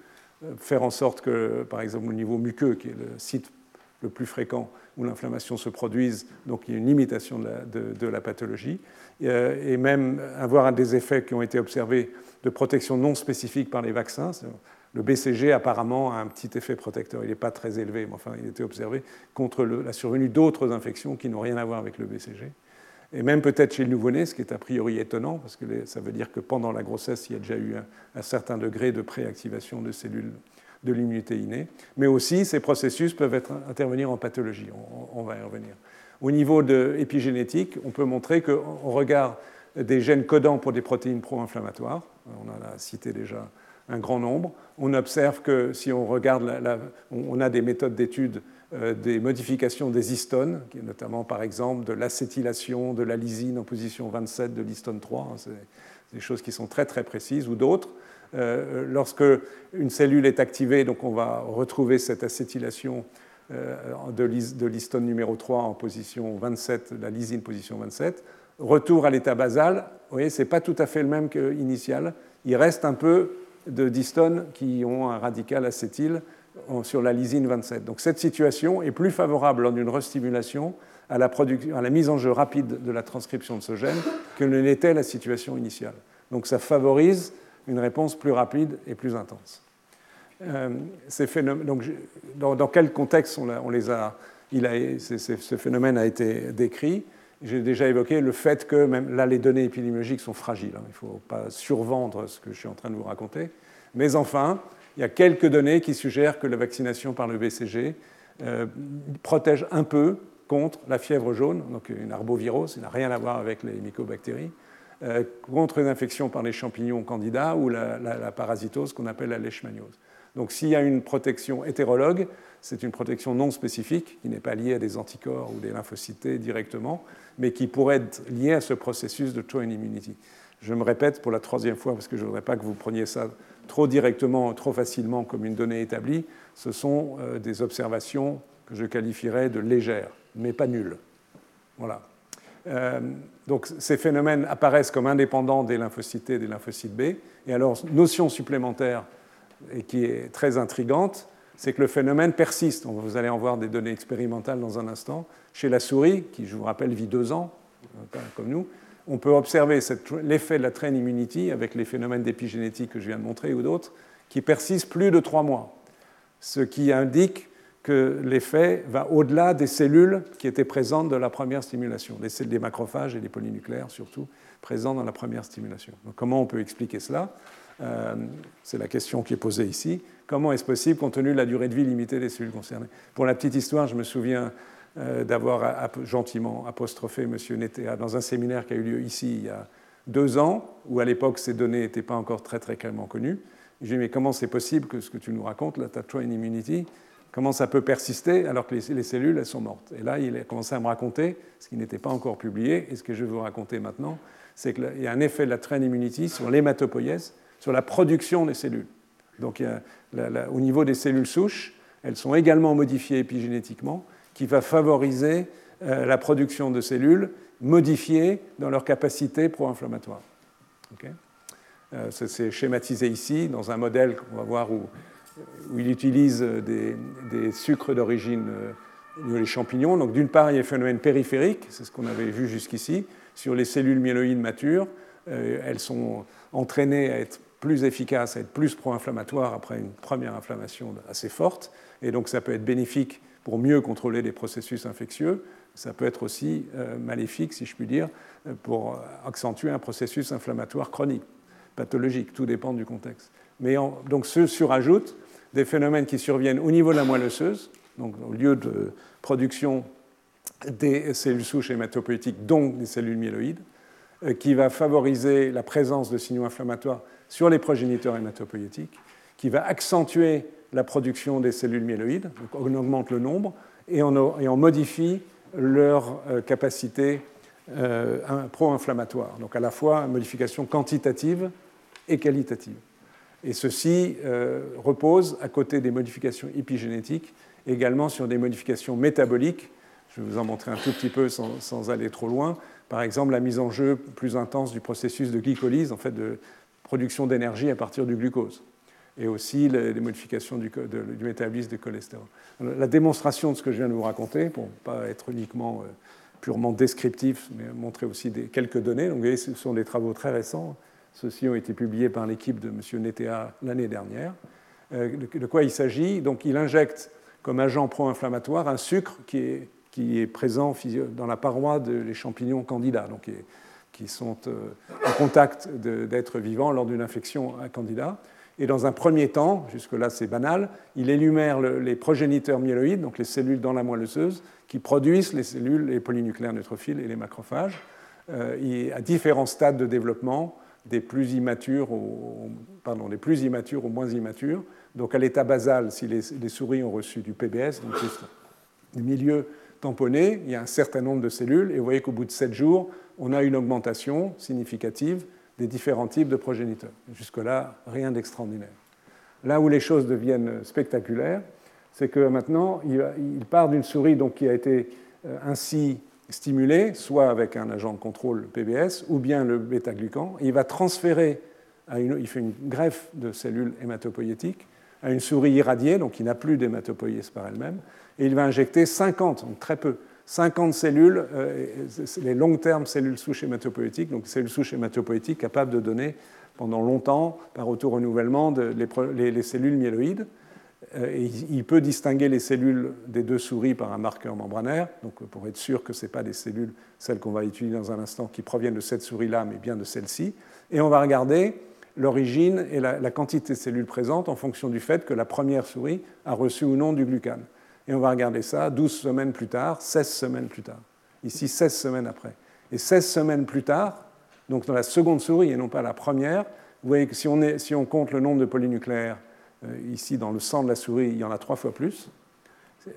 euh, faire en sorte que, par exemple, au niveau muqueux, qui est le site le plus fréquent où l'inflammation se produise, donc il y a une limitation de la, pathologie, euh, et même avoir des effets qui ont été observés de protection non spécifique par les vaccins, le BCG apparemment a un petit effet protecteur. Il n'est pas très élevé, mais enfin, il été observé contre la survenue d'autres infections qui n'ont rien à voir avec le BCG. Et même peut-être chez le nouveau-né, ce qui est a priori étonnant, parce que ça veut dire que pendant la grossesse, il y a déjà eu un, certain degré de préactivation de cellules de l'immunité innée. Mais aussi, ces processus peuvent être, intervenir en pathologie. On, va y revenir. Au niveau de épigénétique, on peut montrer qu'au regard des gènes codants pour des protéines pro-inflammatoires, on en a cité déjà un grand nombre. On observe que si on regarde, on a des méthodes d'étude euh, des modifications des histones, notamment par exemple de l'acétylation de la lysine en position 27 de l'histone 3, hein, c'est des choses qui sont très très précises, ou d'autres. Euh, lorsque une cellule est activée, donc on va retrouver cette acétylation euh, de l'histone numéro 3 en position 27, la lysine position 27. Retour à l'état basal, vous voyez, ce n'est pas tout à fait le même qu'initial. Il reste un peu de distones qui ont un radical acétyl sur la lysine 27. Donc cette situation est plus favorable lors d'une restimulation à la, à la, mise en jeu rapide de la transcription de ce gène que ne l'était la situation initiale. Donc ça favorise une réponse plus rapide et plus intense. Euh, ces donc, dans, quel contexte on, on les a, il a, ce phénomène a été décrit? J'ai déjà évoqué le fait que même là, les données épidémiologiques sont fragiles. Hein. Il ne faut pas survendre ce que je suis en train de vous raconter. Mais enfin, il y a quelques données qui suggèrent que la vaccination par le BCG euh, protège un peu contre la fièvre jaune, donc une arbovirose, ça n'a rien à voir avec les mycobactéries, euh, contre une infection par les champignons candidats ou la, la parasitose qu'on appelle la leishmaniose. Donc s'il y a une protection hétérologue, c'est une protection non spécifique qui n'est pas liée à des anticorps ou des lymphocytes directement, mais qui pourrait être liée à ce processus de joint immunity. Je me répète pour la troisième fois parce que je ne voudrais pas que vous preniez ça trop directement, trop facilement comme une donnée établie. Ce sont euh, des observations que je qualifierais de légères, mais pas nulles. Voilà. Euh, donc ces phénomènes apparaissent comme indépendants des lymphocytes et des lymphocytes B. Et alors, notion supplémentaire et qui est très intrigante, c'est que le phénomène persiste. Vous allez en voir des données expérimentales dans un instant. Chez la souris, qui, je vous rappelle, vit deux ans, euh, comme nous, on peut observer l'effet de la train immunity avec les phénomènes d'épigénétique que je viens de montrer ou d'autres, qui persistent plus de trois mois. Ce qui indique que l'effet va au-delà des cellules qui étaient présentes de la première stimulation, les cellules des macrophages et des polynucléaires surtout, présents dans la première stimulation. Comment on peut expliquer cela? Euh, c'est la question qui est posée ici. Comment est-ce possible compte tenu de la durée de vie limitée des cellules concernées? Pour la petite histoire, je me souviens euh, d'avoir gentiment apostrophé M. Netea dans un séminaire qui a eu lieu ici il y a deux ans, où à l'époque ces données n'étaient pas encore très très clairement connues. Je lui ai dit, mais comment c'est possible que ce que tu nous racontes, la ta train immunity, comment ça peut persister alors que les, cellules, elles sont mortes? Et là, il a commencé à me raconter, ce qui n'était pas encore publié, et ce que je vais vous raconter maintenant, c'est qu'il y a un effet de la train immunity sur l'hématopoïèse, sur la production des cellules. Donc au niveau des cellules souches, elles sont également modifiées épigénétiquement, qui va favoriser euh, la production de cellules modifiées dans leur capacité pro-inflammatoire. Euh, c'est schématisé ici dans un modèle qu'on va voir où il utilise des, des sucres d'origine les champignons. Donc d'une part, il y a les phénomènes périphériques, c'est ce qu'on avait vu jusqu'ici, sur les cellules myéloïdes matures. elles sont entraînées à être plus efficaces, à être plus pro-inflammatoires après une première inflammation assez forte. Et donc ça peut être bénéfique pour mieux contrôler les processus infectieux. Ça peut être aussi maléfique, si je puis dire, pour accentuer un processus inflammatoire chronique, pathologique. Tout dépend du contexte. Mais donc se surajoutent des phénomènes qui surviennent au niveau de la moelle osseuse, donc au lieu de production des cellules souches hématopoïétiques, donc des cellules myéloïdes, euh, qui va favoriser la présence de signaux inflammatoires sur les progéniteurs hématopoïétiques, qui va accentuer la production des cellules myéloïdes, donc on augmente le nombre, et on, modifie leur euh, capacité euh, pro-inflammatoire. Donc à la fois modification quantitative et qualitative. Et ceci repose, à côté des modifications épigénétiques, également sur des modifications métaboliques. Je vais vous en montrer un tout petit peu sans, aller trop loin. Par exemple, la mise en jeu plus intense du processus de glycolyse, en fait, de production d'énergie à partir du glucose. Et aussi les, modifications du, métabolisme du cholestérol. La démonstration de ce que je viens de vous raconter, pour ne pas être uniquement euh, purement descriptif, mais montrer aussi quelques données. Donc, ce sont des travaux très récents. Ceux-ci ont été publiés par l'équipe de M. Netea l'année dernière. Euh, de quoi il s'agit? Donc, il injecte comme agent pro-inflammatoire un sucre qui est, présent dans la paroi des champignons candida, donc qui, sont euh, en contact d'êtres vivants lors d'une infection à candida. Et dans un premier temps, jusque-là c'est banal, il énumère les progéniteurs myéloïdes, donc les cellules dans la moelle osseuse, qui produisent les cellules, les polynucléaires neutrophiles et les macrophages, euh, à différents stades de développement, des plus immatures pardon, des plus immatures aux moins immatures. Donc à l'état basal, si les, souris ont reçu du PBS, donc du milieu tamponné, il y a un certain nombre de cellules, et vous voyez qu'au bout de 7 jours, on a une augmentation significative des différents types de progéniteurs. Jusque-là, rien d'extraordinaire. Là où les choses deviennent spectaculaires, c'est que maintenant, il part d'une souris donc, qui a été euh, ainsi stimulée, soit avec un agent de contrôle PBS, ou bien le bêta-glucan, il va transférer, il fait une greffe de cellules hématopoïétiques, à une souris irradiée, donc qui n'a plus d'hématopoïèse par elle-même, et il va injecter 50, donc très peu, 50 cellules, euh, les long-termes cellules souches hématopoïétiques, donc cellules souches hématopoïétiques capables de donner pendant longtemps, par auto-renouvellement, les, les, cellules myéloïdes. Euh, et il peut distinguer les cellules des deux souris par un marqueur membranaire, donc pour être sûr que ce n'est pas des cellules, celles qu'on va étudier dans un instant, qui proviennent de cette souris-là, mais bien de celle-ci. Et on va regarder l'origine et la, quantité de cellules présentes en fonction du fait que la première souris a reçu ou non du glucane. Et on va regarder ça 12 semaines plus tard, 16 semaines plus tard. Ici, 16 semaines après. Et 16 semaines plus tard, donc dans la seconde souris et non pas la première, vous voyez que si on, compte le nombre de polynucléaires, euh, ici dans le sang de la souris, il y en a trois fois plus.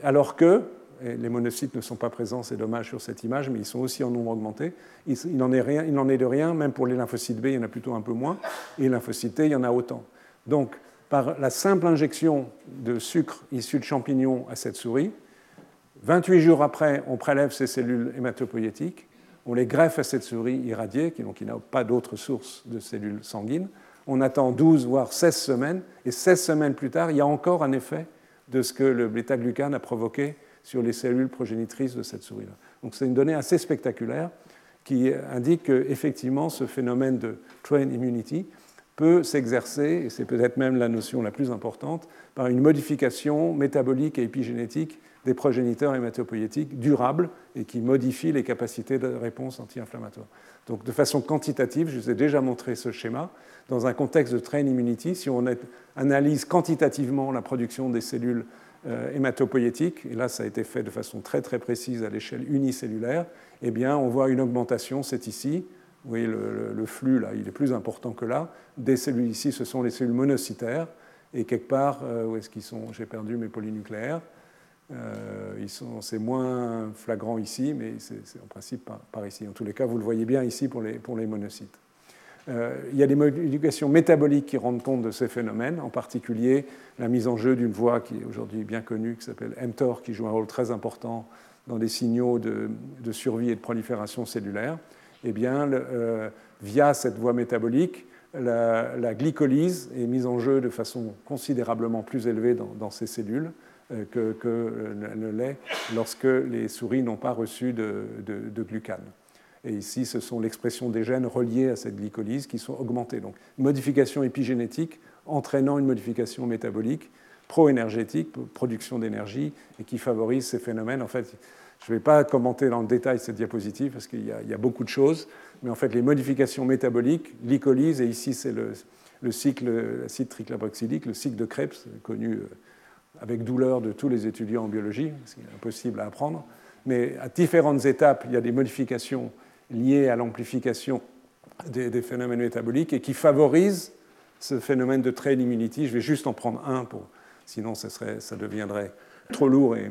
Alors que les monocytes ne sont pas présents, c'est dommage sur cette image, mais ils sont aussi en nombre augmenté. Il n'en est, est, de rien, même pour les lymphocytes B, il y en a plutôt un peu moins, et les lymphocytes T, il y en a autant. Donc, par la simple injection de sucre issu de champignons à cette souris, 28 jours après, on prélève ces cellules hématopoïétiques, on les greffe à cette souris irradiée, qui, donc, qui n'a pas d'autre source de cellules sanguines. On attend 12 voire 16 semaines, et 16 semaines plus tard, il y a encore un effet de ce que le bêta-glucane a provoqué sur les cellules progénitrices de cette souris-là. Donc c'est une donnée assez spectaculaire qui indique qu'effectivement ce phénomène de train immunity peut s'exercer, et c'est peut-être même la notion la plus importante, par une modification métabolique et épigénétique des progéniteurs hématopoïétiques durables et qui modifie les capacités de réponse anti-inflammatoire. Donc de façon quantitative, je vous ai déjà montré ce schéma, dans un contexte de train immunity, si on analyse quantitativement la production des cellules euh, hématopoïétique, et là ça a été fait de façon très très précise à l'échelle unicellulaire, eh bien on voit une augmentation, c'est ici, vous voyez le, flux là, il est plus important que là, des cellules ici, ce sont les cellules monocytaires, et quelque part, euh, où est-ce qu'ils sont? J'ai perdu mes polynucléaires. Euh, c'est moins flagrant ici, mais c'est en principe par, ici. En tous les cas, vous le voyez bien ici pour les, pour les monocytes. Euh, il y a des modifications métaboliques qui rendent compte de ces phénomènes, en particulier la mise en jeu d'une voie qui est aujourd'hui bien connue, qui s'appelle mTOR, qui joue un rôle très important dans des signaux de, survie et de prolifération cellulaire. Eh bien, euh, via cette voie métabolique, la, glycolyse est mise en jeu de façon considérablement plus élevée dans, ces cellules euh, que, ne l'est lorsque les souris n'ont pas reçu de, glucane. Et ici, ce sont l'expression des gènes reliés à cette glycolyse qui sont augmentés. Donc, modification épigénétique entraînant une modification métabolique pro-énergétique, production d'énergie, et qui favorise ces phénomènes. En fait, je ne vais pas commenter dans le détail cette diapositive parce qu'il y, a beaucoup de choses, mais en fait, les modifications métaboliques, glycolyse, et ici c'est le, cycle acide triclaboxylique, le cycle de Krebs, connu euh, avec douleur de tous les étudiants en biologie, ce qui est impossible à apprendre. Mais à différentes étapes, il y a des modifications liées à l'amplification des, phénomènes métaboliques et qui favorisent ce phénomène de train immunity. Je vais juste en prendre un, sinon ça, ça deviendrait trop lourd et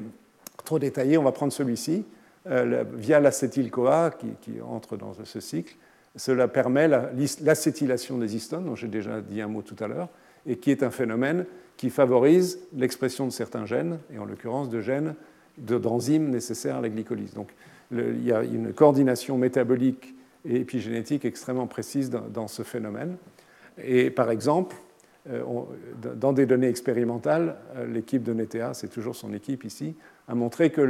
trop détaillé. On va prendre celui-ci. Euh, via l'acétyl-CoA qui, entre dans ce cycle. Cela permet l'acétylation des histones, dont j'ai déjà dit un mot tout à l'heure, et qui est un phénomène qui favorise l'expression de certains gènes, et en l'occurrence de gènes d'enzymes nécessaires à la glycolyse. Donc il y a une coordination métabolique et épigénétique extrêmement précise dans, ce phénomène. Et par exemple, euh, dans des données expérimentales, euh, l'équipe de NETA, c'est toujours son équipe ici, a montré que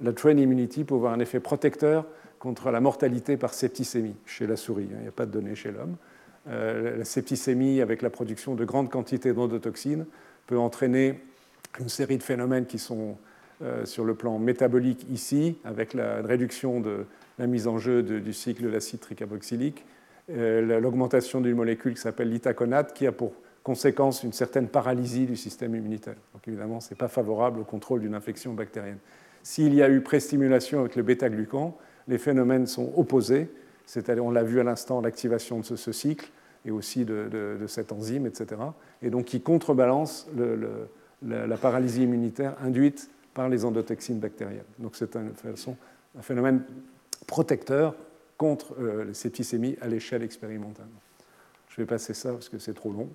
la train immunity peut avoir un effet protecteur contre la mortalité par septicémie chez la souris. Hein, il n'y a pas de données chez l'homme. Euh, la septicémie, avec la production de grandes quantités d'endotoxines, peut entraîner une série de phénomènes qui sont euh, sur le plan métabolique ici, avec la réduction de la mise en jeu du cycle de l'acide tricarboxylique, euh, l'augmentation d'une molécule qui s'appelle l'itaconate, qui a pour conséquence une certaine paralysie du système immunitaire. Donc évidemment, ce n'est pas favorable au contrôle d'une infection bactérienne. S'il y a eu préstimulation avec le bêta-glucan, les phénomènes sont opposés, c'est-à-dire, on l'a vu à l'instant, l'activation de ce, cycle et aussi de, cette enzyme, etc. Et donc qui contrebalance la, paralysie immunitaire induite par les endotoxines bactériennes. Donc c'est un, phénomène protecteur contre euh, les septicémies à l'échelle expérimentale. Je vais passer ça parce que c'est trop long.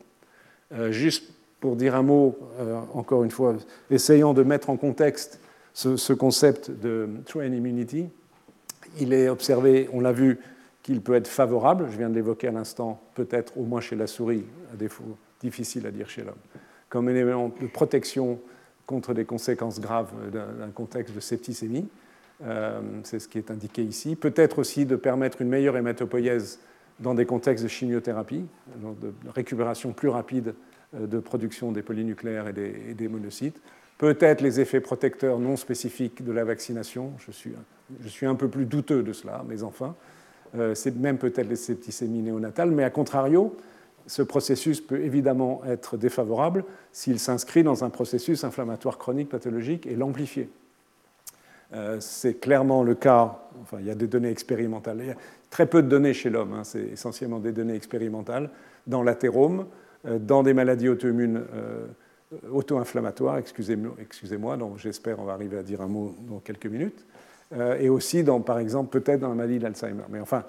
Euh, juste pour dire un mot, euh, encore une fois, essayant de mettre en contexte ce, concept de train immunity, il est observé, on l'a vu, qu'il peut être favorable, je viens de l'évoquer à l'instant, peut-être au moins chez la souris, à défaut difficile à dire chez l'homme, comme un élément de protection contre des conséquences graves d'un contexte de septicémie. Euh, c'est ce qui est indiqué ici. Peut-être aussi de permettre une meilleure hématopoïèse dans des contextes de chimiothérapie, de récupération plus rapide euh, de production des polynucléaires et des monocytes peut-être les effets protecteurs non spécifiques de la vaccination. Je suis, je suis un peu plus douteux de cela, mais enfin, euh, c'est même peut-être les septicémies néonatales, mais à contrario, ce processus peut évidemment être défavorable s'il s'inscrit dans un processus inflammatoire chronique pathologique et l'amplifier. Euh, c'est clairement le cas, enfin il y a des données expérimentales, il y a très peu de données chez l'homme, hein, c'est essentiellement des données expérimentales, dans l'athérome, euh, dans des maladies auto-immunes euh, auto-inflammatoire, excusez-moi, donc j'espère on va arriver à dire un mot dans quelques minutes, et aussi dans, par exemple, peut-être dans la maladie d'Alzheimer. Mais enfin,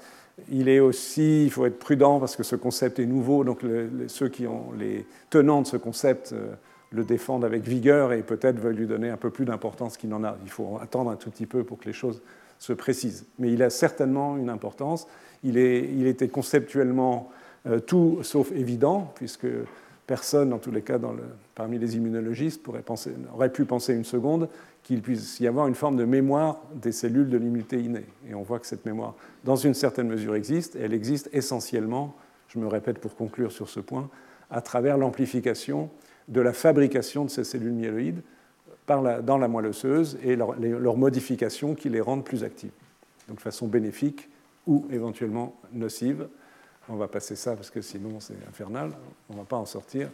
il est aussi, il faut être prudent parce que ce concept est nouveau, donc ceux qui ont les tenants de ce concept le défendent avec vigueur et peut-être veulent lui donner un peu plus d'importance qu'il n'en a. Il faut attendre un tout petit peu pour que les choses se précisent. Mais il a certainement une importance. Il, est, il était conceptuellement tout sauf évident, puisque personne, en tous les cas parmi les immunologistes, aurait pu penser une seconde qu'il puisse y avoir une forme de mémoire des cellules de l'immunité innée. Et on voit que cette mémoire, dans une certaine mesure, existe, elle existe essentiellement, je me répète pour conclure sur ce point, à travers l'amplification de la fabrication de ces cellules myéloïdes dans la moelle osseuse et leur, leur modification qui les rendent plus actives, donc de façon bénéfique ou éventuellement nocive. On va passer ça parce que sinon c'est infernal, on ne va pas en sortir.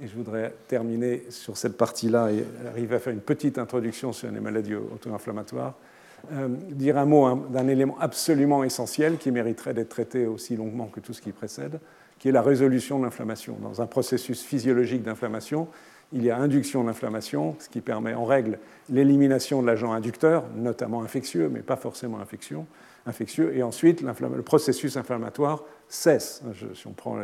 Et je voudrais terminer sur cette partie-là et arriver à faire une petite introduction sur les maladies auto-inflammatoires. Euh, dire un mot d'un élément absolument essentiel qui mériterait d'être traité aussi longuement que tout ce qui précède, qui est la résolution de l'inflammation. Dans un processus physiologique d'inflammation, il y a induction d'inflammation, ce qui permet en règle l'élimination de l'agent inducteur, notamment infectieux, mais pas forcément infectieux, et ensuite le processus inflammatoire cesse. si on prend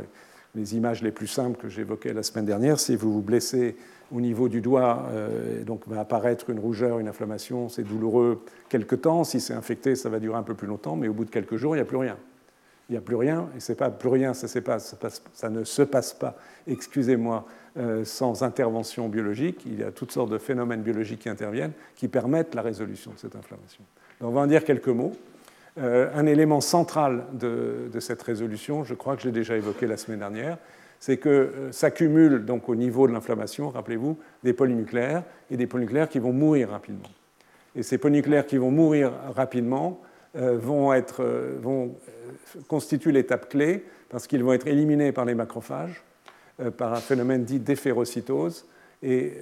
les, images les plus simples que j'évoquais la semaine dernière, si vous vous blessez au niveau du doigt, euh, donc va apparaître une rougeur, une inflammation, c'est douloureux quelque temps. Si c'est infecté, ça va durer un peu plus longtemps, mais au bout de quelques jours, il n'y a plus rien. Il n'y a plus rien, et c'est pas plus rien, ça, ne se passe pas, excusez-moi, euh, sans intervention biologique. Il y a toutes sortes de phénomènes biologiques qui interviennent qui permettent la résolution de cette inflammation. Donc, on va en dire quelques mots. Euh, un élément central de, de, cette résolution, je crois que j'ai déjà évoqué la semaine dernière, c'est que euh, s'accumulent donc au niveau de l'inflammation, rappelez-vous, des polynucléaires et des polynucléaires qui vont mourir rapidement. Et ces polynucléaires qui vont mourir rapidement vont, être, vont constituent l'étape clé parce qu'ils vont être éliminés par les macrophages euh, par un phénomène dit d'éphérocytose. Et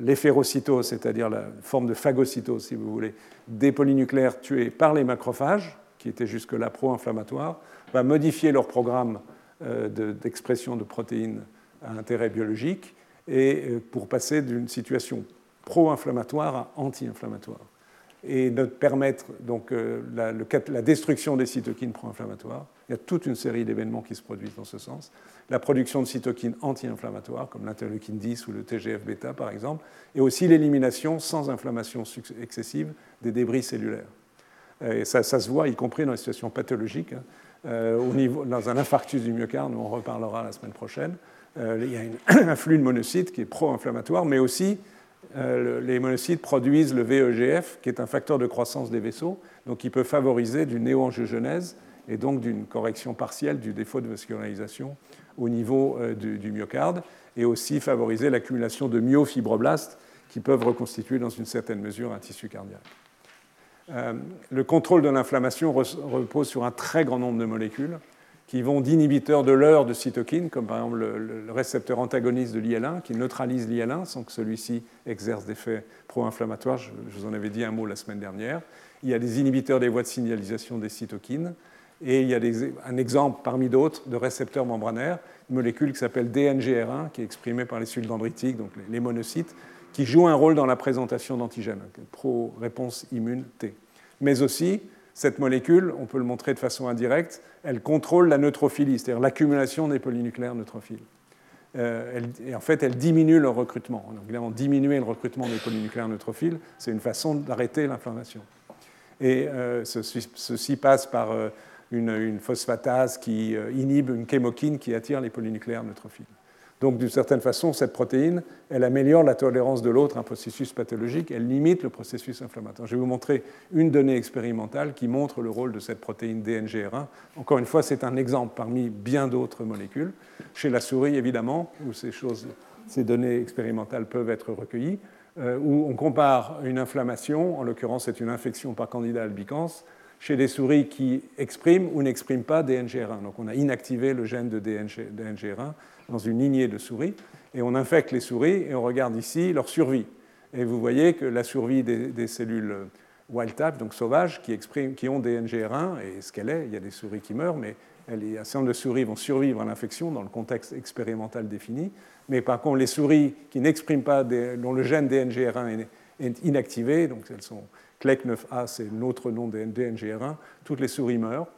l'éphérocytose, c'est-à-dire la forme de phagocytose, si vous voulez, des polynucléaires tués par les macrophages, qui étaient jusque-là pro-inflammatoires, va modifier leur programme euh, d'expression de, protéines à intérêt biologique et euh, pour passer d'une situation pro-inflammatoire à anti-inflammatoire et de permettre donc, la, la, destruction des cytokines pro-inflammatoires. Il y a toute une série d'événements qui se produisent dans ce sens la production de cytokines anti-inflammatoires, comme l'interleukine 10 ou le TGF-bêta par exemple, et aussi l'élimination sans inflammation excessive des débris cellulaires. Et ça, se voit, y compris dans les situations pathologiques, hein. euh, dans un infarctus du myocarde, on reparlera la semaine prochaine. Euh, il y a un flux de monocytes qui est pro-inflammatoire, mais aussi euh, les monocytes produisent le VEGF, qui est un facteur de croissance des vaisseaux, donc qui peut favoriser du néoangiogenèse et donc d'une correction partielle du défaut de vascularisation au niveau euh, du, myocarde et aussi favoriser l'accumulation de myofibroblastes qui peuvent reconstituer dans une certaine mesure un tissu cardiaque. Euh, le contrôle de l'inflammation repose sur un très grand nombre de molécules qui vont d'inhibiteurs de l'heure de cytokines, comme par exemple le, récepteur antagoniste de l'IL1, qui neutralise l'IL1 sans que celui-ci exerce des effets pro-inflammatoires. Je, vous en avais dit un mot la semaine dernière. Il y a des inhibiteurs des voies de signalisation des cytokines. Et il y a un exemple parmi d'autres de récepteurs membranaires, une molécule qui s'appelle DNGR1, qui est exprimée par les cellules dendritiques, donc les monocytes, qui joue un rôle dans la présentation d'antigènes, pro-réponse immune T. Mais aussi, cette molécule, on peut le montrer de façon indirecte, elle contrôle la neutrophilie, c'est-à-dire l'accumulation des polynucléaires neutrophiles. Euh, et en fait, elle diminue leur recrutement. Donc, évidemment, diminuer le recrutement des polynucléaires neutrophiles, c'est une façon d'arrêter l'inflammation. Et euh, ceci, passe par euh, une, phosphatase qui inhibe une chémokine qui attire les polynucléaires neutrophiles. Donc, d'une certaine façon, cette protéine, elle améliore la tolérance de l'autre un processus pathologique, elle limite le processus inflammatoire. Je vais vous montrer une donnée expérimentale qui montre le rôle de cette protéine DNGR1. Encore une fois, c'est un exemple parmi bien d'autres molécules. Chez la souris, évidemment, où ces, choses, ces données expérimentales peuvent être recueillies, euh, où on compare une inflammation, en l'occurrence c'est une infection par candida albicans, chez des souris qui expriment ou n'expriment pas DNGR1. Donc on a inactivé le gène de DNGR1 dans une lignée de souris et on infecte les souris et on regarde ici leur survie. Et vous voyez que la survie des, cellules wild type, donc sauvages, qui, expriment, qui ont DNGR1, et ce qu'elle est, il y a des souris qui meurent, mais un certain nombre de souris vont survivre à l'infection dans le contexte expérimental défini. Mais par contre, les souris qui n'expriment pas, dont le gène DNGR1 est inactivé, donc elles sont CLEC9A, c'est l'autre nom de DNGR1, toutes les souris meurent.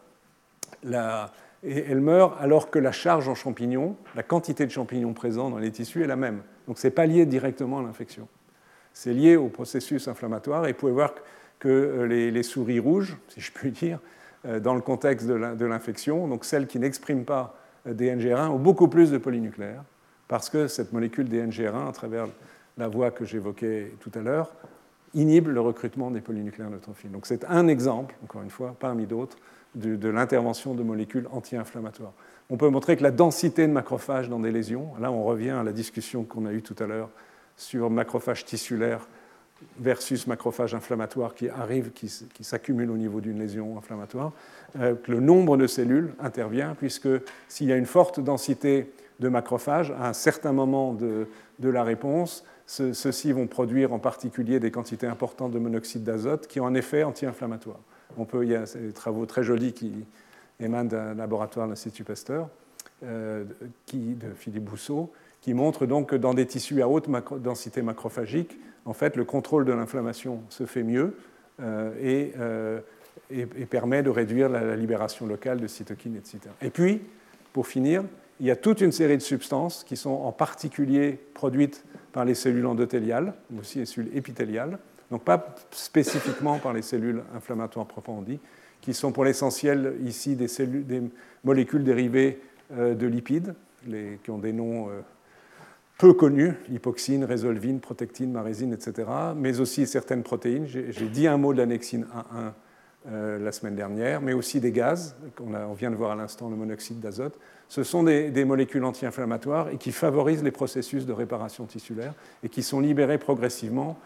et elles meurent alors que la charge en champignons, la quantité de champignons présents dans les tissus est la même. Donc ce n'est pas lié directement à l'infection. C'est lié au processus inflammatoire. Et vous pouvez voir que euh, les, souris rouges, si je puis dire, euh, dans le contexte de l'infection, donc celles qui n'expriment pas euh, DNGR1, ont beaucoup plus de polynucléaires, parce que cette molécule DNGR1, à travers la voie que j'évoquais tout à l'heure, inhibe le recrutement des polynucléaires neutrophiles. Donc c'est un exemple, encore une fois, parmi d'autres, de, l'intervention de molécules anti-inflammatoires. On peut montrer que la densité de macrophages dans des lésions, là on revient à la discussion qu'on a eue tout à l'heure sur macrophages tissulaires versus macrophages inflammatoires qui arrivent, qui, s'accumulent au niveau d'une lésion inflammatoire, euh, que le nombre de cellules intervient, puisque s'il y a une forte densité de macrophages, à un certain moment de, de la réponse, ceux-ci vont produire en particulier des quantités importantes de monoxyde d'azote qui ont un effet anti-inflammatoire. On peut, il y a des travaux très jolis qui émanent d'un laboratoire de l'Institut Pasteur, euh, qui, de Philippe Bousseau, qui montrent donc que dans des tissus à haute densité macrophagique, en fait, le contrôle de l'inflammation se fait mieux euh, euh, et, permet de réduire la, la, libération locale de cytokines, etc. Et puis, pour finir, il y a toute une série de substances qui sont en particulier produites par les cellules endothéliales, mais aussi les cellules épithéliales. donc pas spécifiquement par les cellules inflammatoires dites, qui sont pour l'essentiel ici des, molécules dérivées euh, de lipides, qui ont des noms euh, peu connus, hypoxine, résolvine, protectine, marésine, etc., mais aussi certaines protéines. J'ai dit un mot de l'annexine 1.1 euh, la semaine dernière, mais aussi des gaz, on, on vient de voir à l'instant le monoxyde d'azote. Ce sont des, molécules anti-inflammatoires et qui favorisent les processus de réparation tissulaire et qui sont libérées progressivement,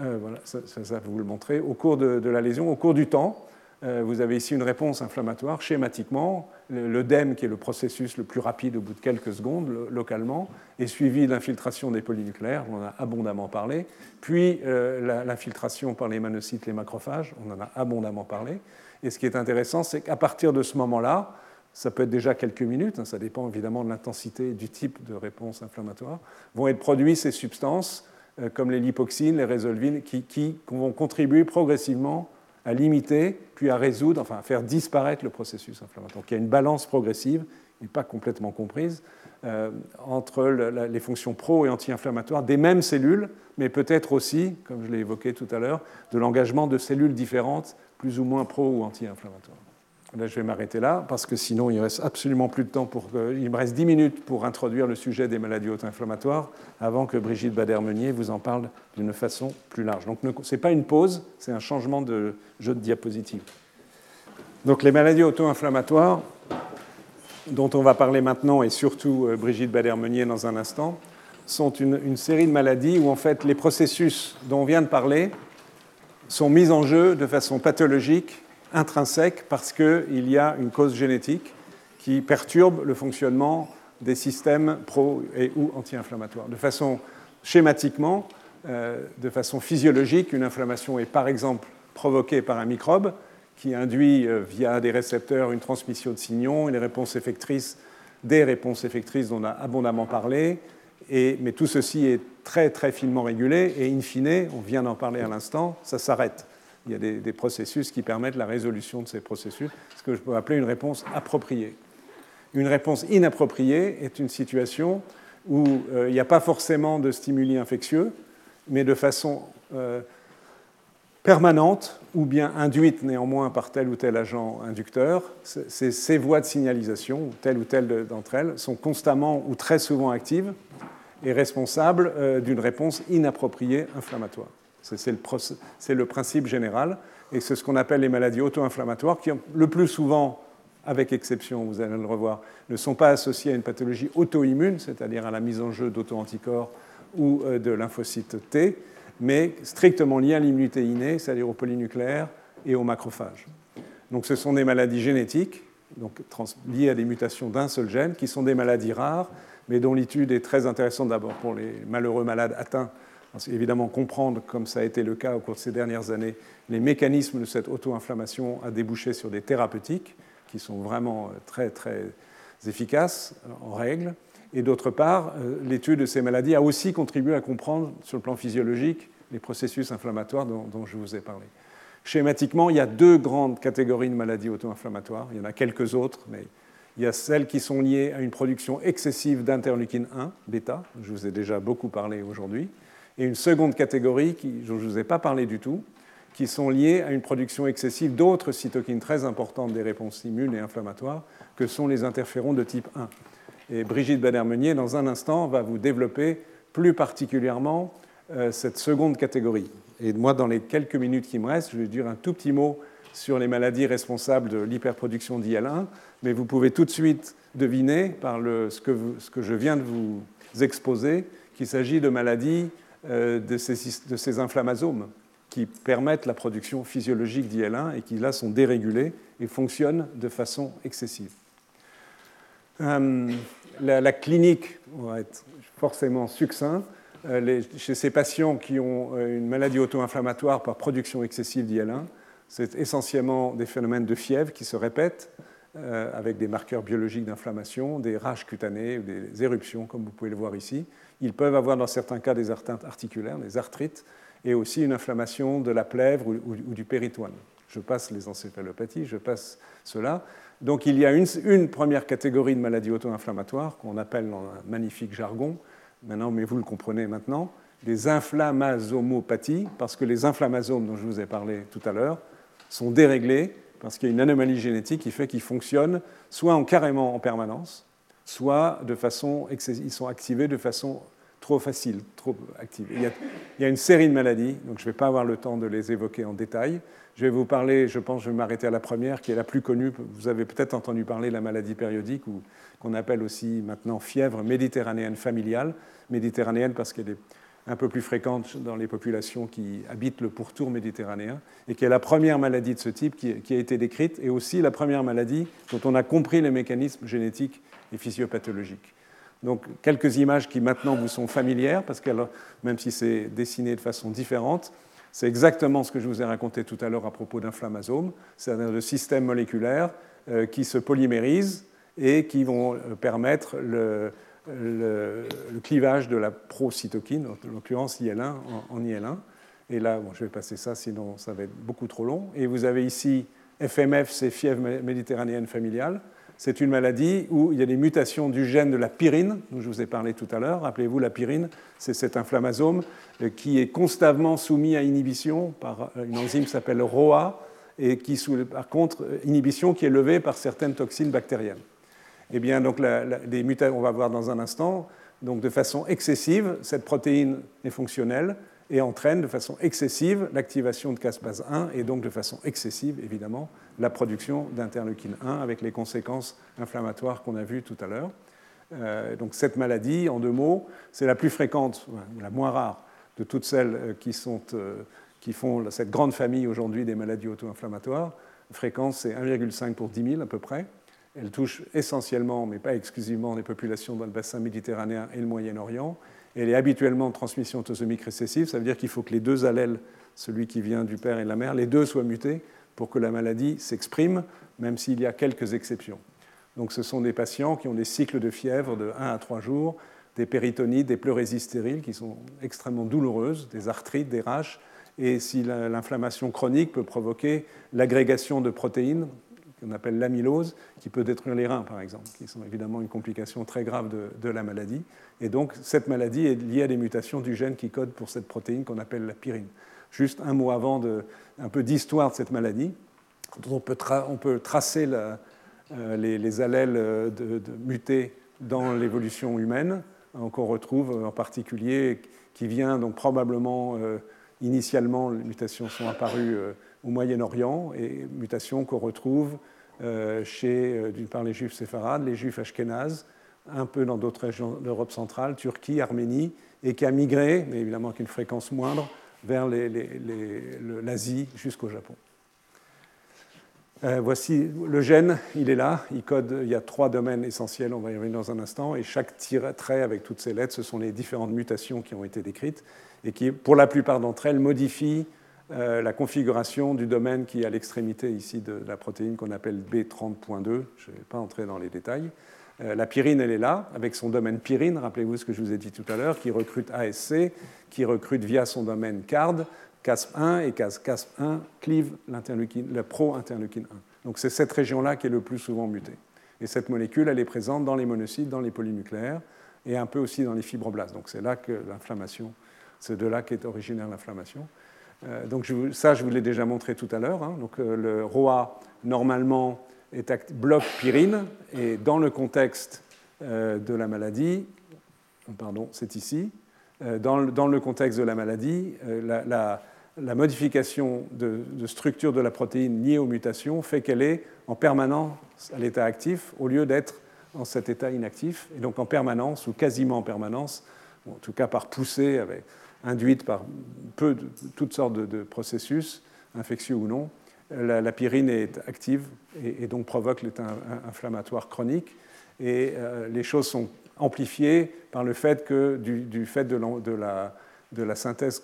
euh, voilà, ça, ça, vous le montrer, au cours de, la lésion, au cours du temps. Euh, vous avez ici une réponse inflammatoire schématiquement. L'œdème, qui est le processus le plus rapide au bout de quelques secondes localement, est suivi de l'infiltration des polynucléaires, on en a abondamment parlé, puis euh, l'infiltration par les manocytes, les macrophages, on en a abondamment parlé. Et ce qui est intéressant, c'est qu'à partir de ce moment-là, ça peut être déjà quelques minutes, hein, ça dépend évidemment de l'intensité et du type de réponse inflammatoire, vont être produits ces substances euh, comme les lipoxines, les résolvines, qui, vont contribuer progressivement à limiter, puis à résoudre, enfin à faire disparaître le processus inflammatoire. Donc il y a une balance progressive, et pas complètement comprise, euh, entre les fonctions pro- et anti-inflammatoires des mêmes cellules, mais peut-être aussi, comme je l'ai évoqué tout à l'heure, de l'engagement de cellules différentes, plus ou moins pro- ou anti-inflammatoires. Là, je vais m'arrêter là, parce que sinon, il ne reste absolument plus de temps. Pour, il me reste 10 minutes pour introduire le sujet des maladies auto-inflammatoires, avant que Brigitte Bader-Meunier vous en parle d'une façon plus large. Donc, ce n'est pas une pause, c'est un changement de jeu de diapositive. Donc, les maladies auto-inflammatoires, dont on va parler maintenant, et surtout euh, Brigitte Bader-Meunier dans un instant, sont une, une série de maladies où, en fait, les processus dont on vient de parler sont mis en jeu de façon pathologique intrinsèque parce qu'il y a une cause génétique qui perturbe le fonctionnement des systèmes pro- et ou anti-inflammatoires. De façon schématiquement, euh, de façon physiologique, une inflammation est par exemple provoquée par un microbe qui induit euh, via des récepteurs une transmission de signaux, effectrice, des réponses effectrices dont on a abondamment parlé, mais tout ceci est très très finement régulé et in fine, on vient d'en parler à l'instant, ça s'arrête il y a des, processus qui permettent la résolution de ces processus, ce que je peux appeler une réponse appropriée. Une réponse inappropriée est une situation où euh, il n'y a pas forcément de stimuli infectieux, mais de façon euh, permanente ou bien induite néanmoins par tel ou tel agent inducteur, ces voies de signalisation, telle ou telle d'entre elles, sont constamment ou très souvent actives et responsables euh, d'une réponse inappropriée inflammatoire. C'est le, principe général. Et c'est ce qu'on appelle les maladies auto-inflammatoires, qui, le plus souvent, avec exception, vous allez le revoir, ne sont pas associées à une pathologie auto-immune, c'est-à-dire à la mise en jeu d'auto-anticorps ou euh, de lymphocytes T, mais strictement liées à l'immunité innée, c'est-à-dire aux polynucléaires et aux macrophages. Donc ce sont des maladies génétiques, donc liées à des mutations d'un seul gène, qui sont des maladies rares, mais dont l'étude est très intéressante d'abord pour les malheureux malades atteints évidemment comprendre, comme ça a été le cas au cours de ces dernières années, les mécanismes de cette auto-inflammation a débouché sur des thérapeutiques qui sont vraiment euh, très très efficaces euh, en règle. Et d'autre part, euh, l'étude de ces maladies a aussi contribué à comprendre sur le plan physiologique les processus inflammatoires dont, je vous ai parlé. Schématiquement, il y a deux grandes catégories de maladies auto-inflammatoires. Il y en a quelques autres, mais il y a celles qui sont liées à une production excessive d'interleukine 1, bêta, je vous ai déjà beaucoup parlé aujourd'hui, et une seconde catégorie dont je ne vous ai pas parlé du tout, qui sont liées à une production excessive d'autres cytokines très importantes des réponses immunes et inflammatoires, que sont les interférons de type 1. Et Brigitte Bader-Meunier, dans un instant, va vous développer plus particulièrement euh, cette seconde catégorie. Et moi, dans les quelques minutes qui me restent, je vais dire un tout petit mot sur les maladies responsables de l'hyperproduction d'IL1, mais vous pouvez tout de suite deviner par ce, que je viens de vous exposer qu'il s'agit de maladies de ces, de ces, inflammasomes qui permettent la production physiologique d'IL1 et qui là sont dérégulés et fonctionnent de façon excessive. Euh, la, clinique va être forcément succinct. Euh, chez ces patients qui ont une maladie auto-inflammatoire par production excessive d'IL1, c'est essentiellement des phénomènes de fièvre qui se répètent avec des marqueurs biologiques d'inflammation, des rages cutanées, des éruptions, comme vous pouvez le voir ici, ils peuvent avoir dans certains cas des atteintes articulaires, des arthrites, et aussi une inflammation de la plèvre ou, du péritoine. Je passe les encéphalopathies, je passe cela. Donc il y a une, première catégorie de maladies auto-inflammatoires qu'on appelle dans un magnifique jargon, maintenant, mais vous le comprenez maintenant, des inflammasomopathies, parce que les inflammasomes dont je vous ai parlé tout à l'heure sont déréglés parce qu'il y a une anomalie génétique qui fait qu'ils fonctionnent soit en carrément en permanence, soit de façon ils sont activés de façon trop facile, trop active. Il y, a, une série de maladies, donc je ne vais pas avoir le temps de les évoquer en détail. Je vais vous parler, je pense, je vais m'arrêter à la première, qui est la plus connue. Vous avez peut-être entendu parler de la maladie périodique, ou qu'on appelle aussi maintenant fièvre méditerranéenne familiale. Méditerranéenne parce qu'elle est un peu plus fréquente dans les populations qui habitent le pourtour méditerranéen, et qui est la première maladie de ce type qui a été décrite, et aussi la première maladie dont on a compris les mécanismes génétiques et physiopathologiques. Donc quelques images qui maintenant vous sont familières, parce que même si c'est dessiné de façon différente, c'est exactement ce que je vous ai raconté tout à l'heure à propos d'inflammasomes, c'est-à-dire de systèmes moléculaires euh, qui se polymérisent et qui vont euh, permettre le, clivage de la procytokine, en l'occurrence IL1 en, IL1. Et là, je vais passer ça, sinon ça va être beaucoup trop long. Et vous avez ici FMF, c'est fièvre méditerranéenne familiale c'est une maladie où il y a des mutations du gène de la pyrine, dont je vous ai parlé tout à l'heure. Rappelez-vous, la pyrine, c'est cet inflammasome euh, qui est constamment soumis à inhibition par euh, une enzyme qui s'appelle ROA, et qui, par contre, euh, inhibition qui est levée par certaines toxines bactériennes. Eh bien, donc, les mutations, on va voir dans un instant, donc de façon excessive, cette protéine est fonctionnelle, et entraîne de façon excessive l'activation de caspase 1 et donc de façon excessive, évidemment, la production d'interleukine 1 avec les conséquences inflammatoires qu'on a vues tout à l'heure. Euh, donc cette maladie, en deux mots, c'est la plus fréquente, la moins rare de toutes celles euh, euh, qui font cette grande famille aujourd'hui des maladies auto-inflammatoires. La fréquence, c'est 1,5 pour 10 000 à peu près. Elle touche essentiellement, mais pas exclusivement, les populations dans le bassin méditerranéen et le Moyen-Orient elle est habituellement de transmission autosomique récessive, ça veut dire qu'il faut que les deux allèles, celui qui vient du père et de la mère, les deux soient mutés pour que la maladie s'exprime, même s'il y a quelques exceptions. Donc ce sont des patients qui ont des cycles de fièvre de 1 à 3 jours, des péritonites, des pleurésies stériles qui sont extrêmement douloureuses, des arthrites, des raches, et si l'inflammation chronique peut provoquer l'agrégation de protéines qu'on appelle l'amylose, qui peut détruire les reins, par exemple, qui sont évidemment une complication très grave de, la maladie. Et donc, cette maladie est liée à des mutations du gène qui code pour cette protéine qu'on appelle la pyrine. Juste un mot avant de, un peu d'histoire de cette maladie. On peut, tracer euh, les, allèles de, mutés dans l'évolution humaine, hein, qu'on retrouve en particulier, qui vient donc probablement, euh, initialement, les mutations sont apparues euh, au Moyen-Orient, et mutations qu'on retrouve euh, chez, euh, d'une part, les juifs séfarades, les juifs ashkénazes, un peu dans d'autres régions d'Europe centrale, Turquie, Arménie, et qui a migré, mais évidemment avec une fréquence moindre, vers l'Asie jusqu'au Japon. Euh, voici le gène, il est là, il code, il y a trois domaines essentiels, on va y revenir dans un instant, et chaque trait avec toutes ces lettres, ce sont les différentes mutations qui ont été décrites, et qui, pour la plupart d'entre elles, modifient euh, la configuration du domaine qui est à l'extrémité ici de la protéine qu'on appelle B30.2. Je ne vais pas entrer dans les détails. Euh, la pyrine, elle est là, avec son domaine pyrine, rappelez-vous ce que je vous ai dit tout à l'heure, qui recrute ASC, qui recrute via son domaine CARD, CASP1, et CASP1 clive le pro-interleukine 1. Donc c'est cette région-là qui est le plus souvent mutée. Et cette molécule, elle est présente dans les monocytes, dans les polynucléaires, et un peu aussi dans les fibroblastes. Donc c'est là que l'inflammation, c'est de là qu'est originaire l'inflammation. Euh, donc ça, je vous l'ai déjà montré tout à l'heure. Hein. Donc euh, le ROA, normalement, est bloque pyrine, et dans le contexte de la maladie, pardon, c'est ici, dans le, contexte de la maladie, la, modification de, structure de la protéine liée aux mutations fait qu'elle est en permanence à l'état actif au lieu d'être en cet état inactif, et donc en permanence, ou quasiment en permanence, en tout cas par poussée avec induite par peu de, toutes sortes de, processus, infectieux ou non, la, pyrine est active et, donc provoque l'état inflammatoire chronique. Et euh, les choses sont amplifiées par le fait que, du, fait de, la, la, synthèse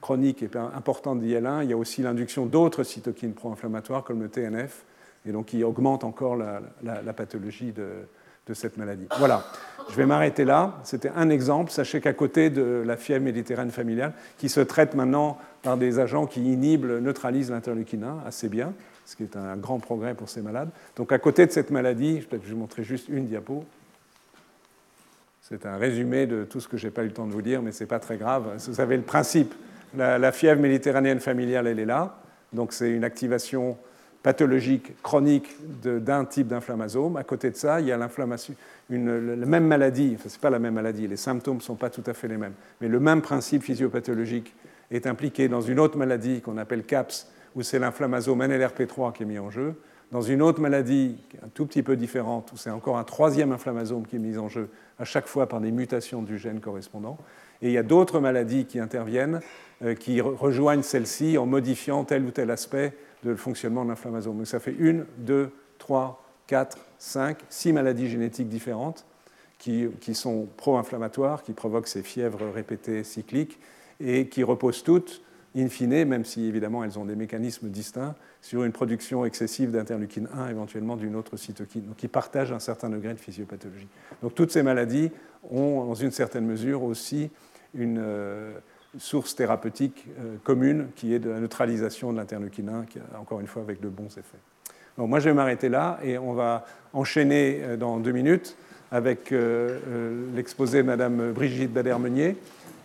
chronique et importante d'IL1, il y a aussi l'induction d'autres cytokines pro-inflammatoires comme le TNF, et donc qui augmente encore la, la pathologie de cette maladie. Voilà, je vais m'arrêter là. C'était un exemple. Sachez qu'à côté de la fièvre méditerranéenne familiale, qui se traite maintenant par des agents qui inhibent, neutralisent l'interleukine 1 assez bien, ce qui est un grand progrès pour ces malades. Donc à côté de cette maladie, je vais vous montrer juste une diapo. C'est un résumé de tout ce que je n'ai pas eu le temps de vous dire, mais ce n'est pas très grave. Vous savez le principe. La, fièvre méditerranéenne familiale, elle est là. Donc c'est une activation pathologique chronique d'un type d'inflammasome. À côté de ça, il y a l'inflammation, la même maladie, enfin, ce n'est pas la même maladie, les symptômes ne sont pas tout à fait les mêmes, mais le même principe physiopathologique est impliqué dans une autre maladie qu'on appelle CAPS, où c'est l'inflammasome NLRP3 qui est mis en jeu, dans une autre maladie un tout petit peu différente, où c'est encore un troisième inflammasome qui est mis en jeu, à chaque fois par des mutations du gène correspondant. Et il y a d'autres maladies qui interviennent, euh, qui rejoignent celle-ci en modifiant tel ou tel aspect de fonctionnement de l'inflammasome. Donc ça fait une, deux, trois, quatre, cinq, six maladies génétiques différentes qui, qui sont pro-inflammatoires, qui provoquent ces fièvres répétées cycliques et qui reposent toutes in fine, même si évidemment elles ont des mécanismes distincts, sur une production excessive d'interleukine 1, éventuellement d'une autre cytokine, donc qui partagent un certain degré de physiopathologie. Donc toutes ces maladies ont, dans une certaine mesure, aussi une euh, source thérapeutique euh, commune qui est de la neutralisation de l'interleukine 1, qui encore une fois avec de bons effets. Donc moi je vais m'arrêter là et on va enchaîner euh, dans deux minutes avec l'exposé de Mme Brigitte Bader-Meunier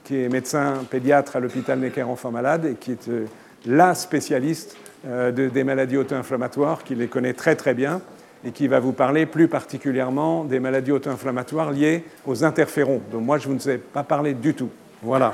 qui est médecin pédiatre à l'hôpital Necker Enfants Malades et qui est euh, la spécialiste euh, des maladies auto-inflammatoires, qui les connaît très très bien et qui va vous parler plus particulièrement des maladies auto-inflammatoires liées aux interférons, dont moi je ne vous ai pas parlé du tout. Voilà.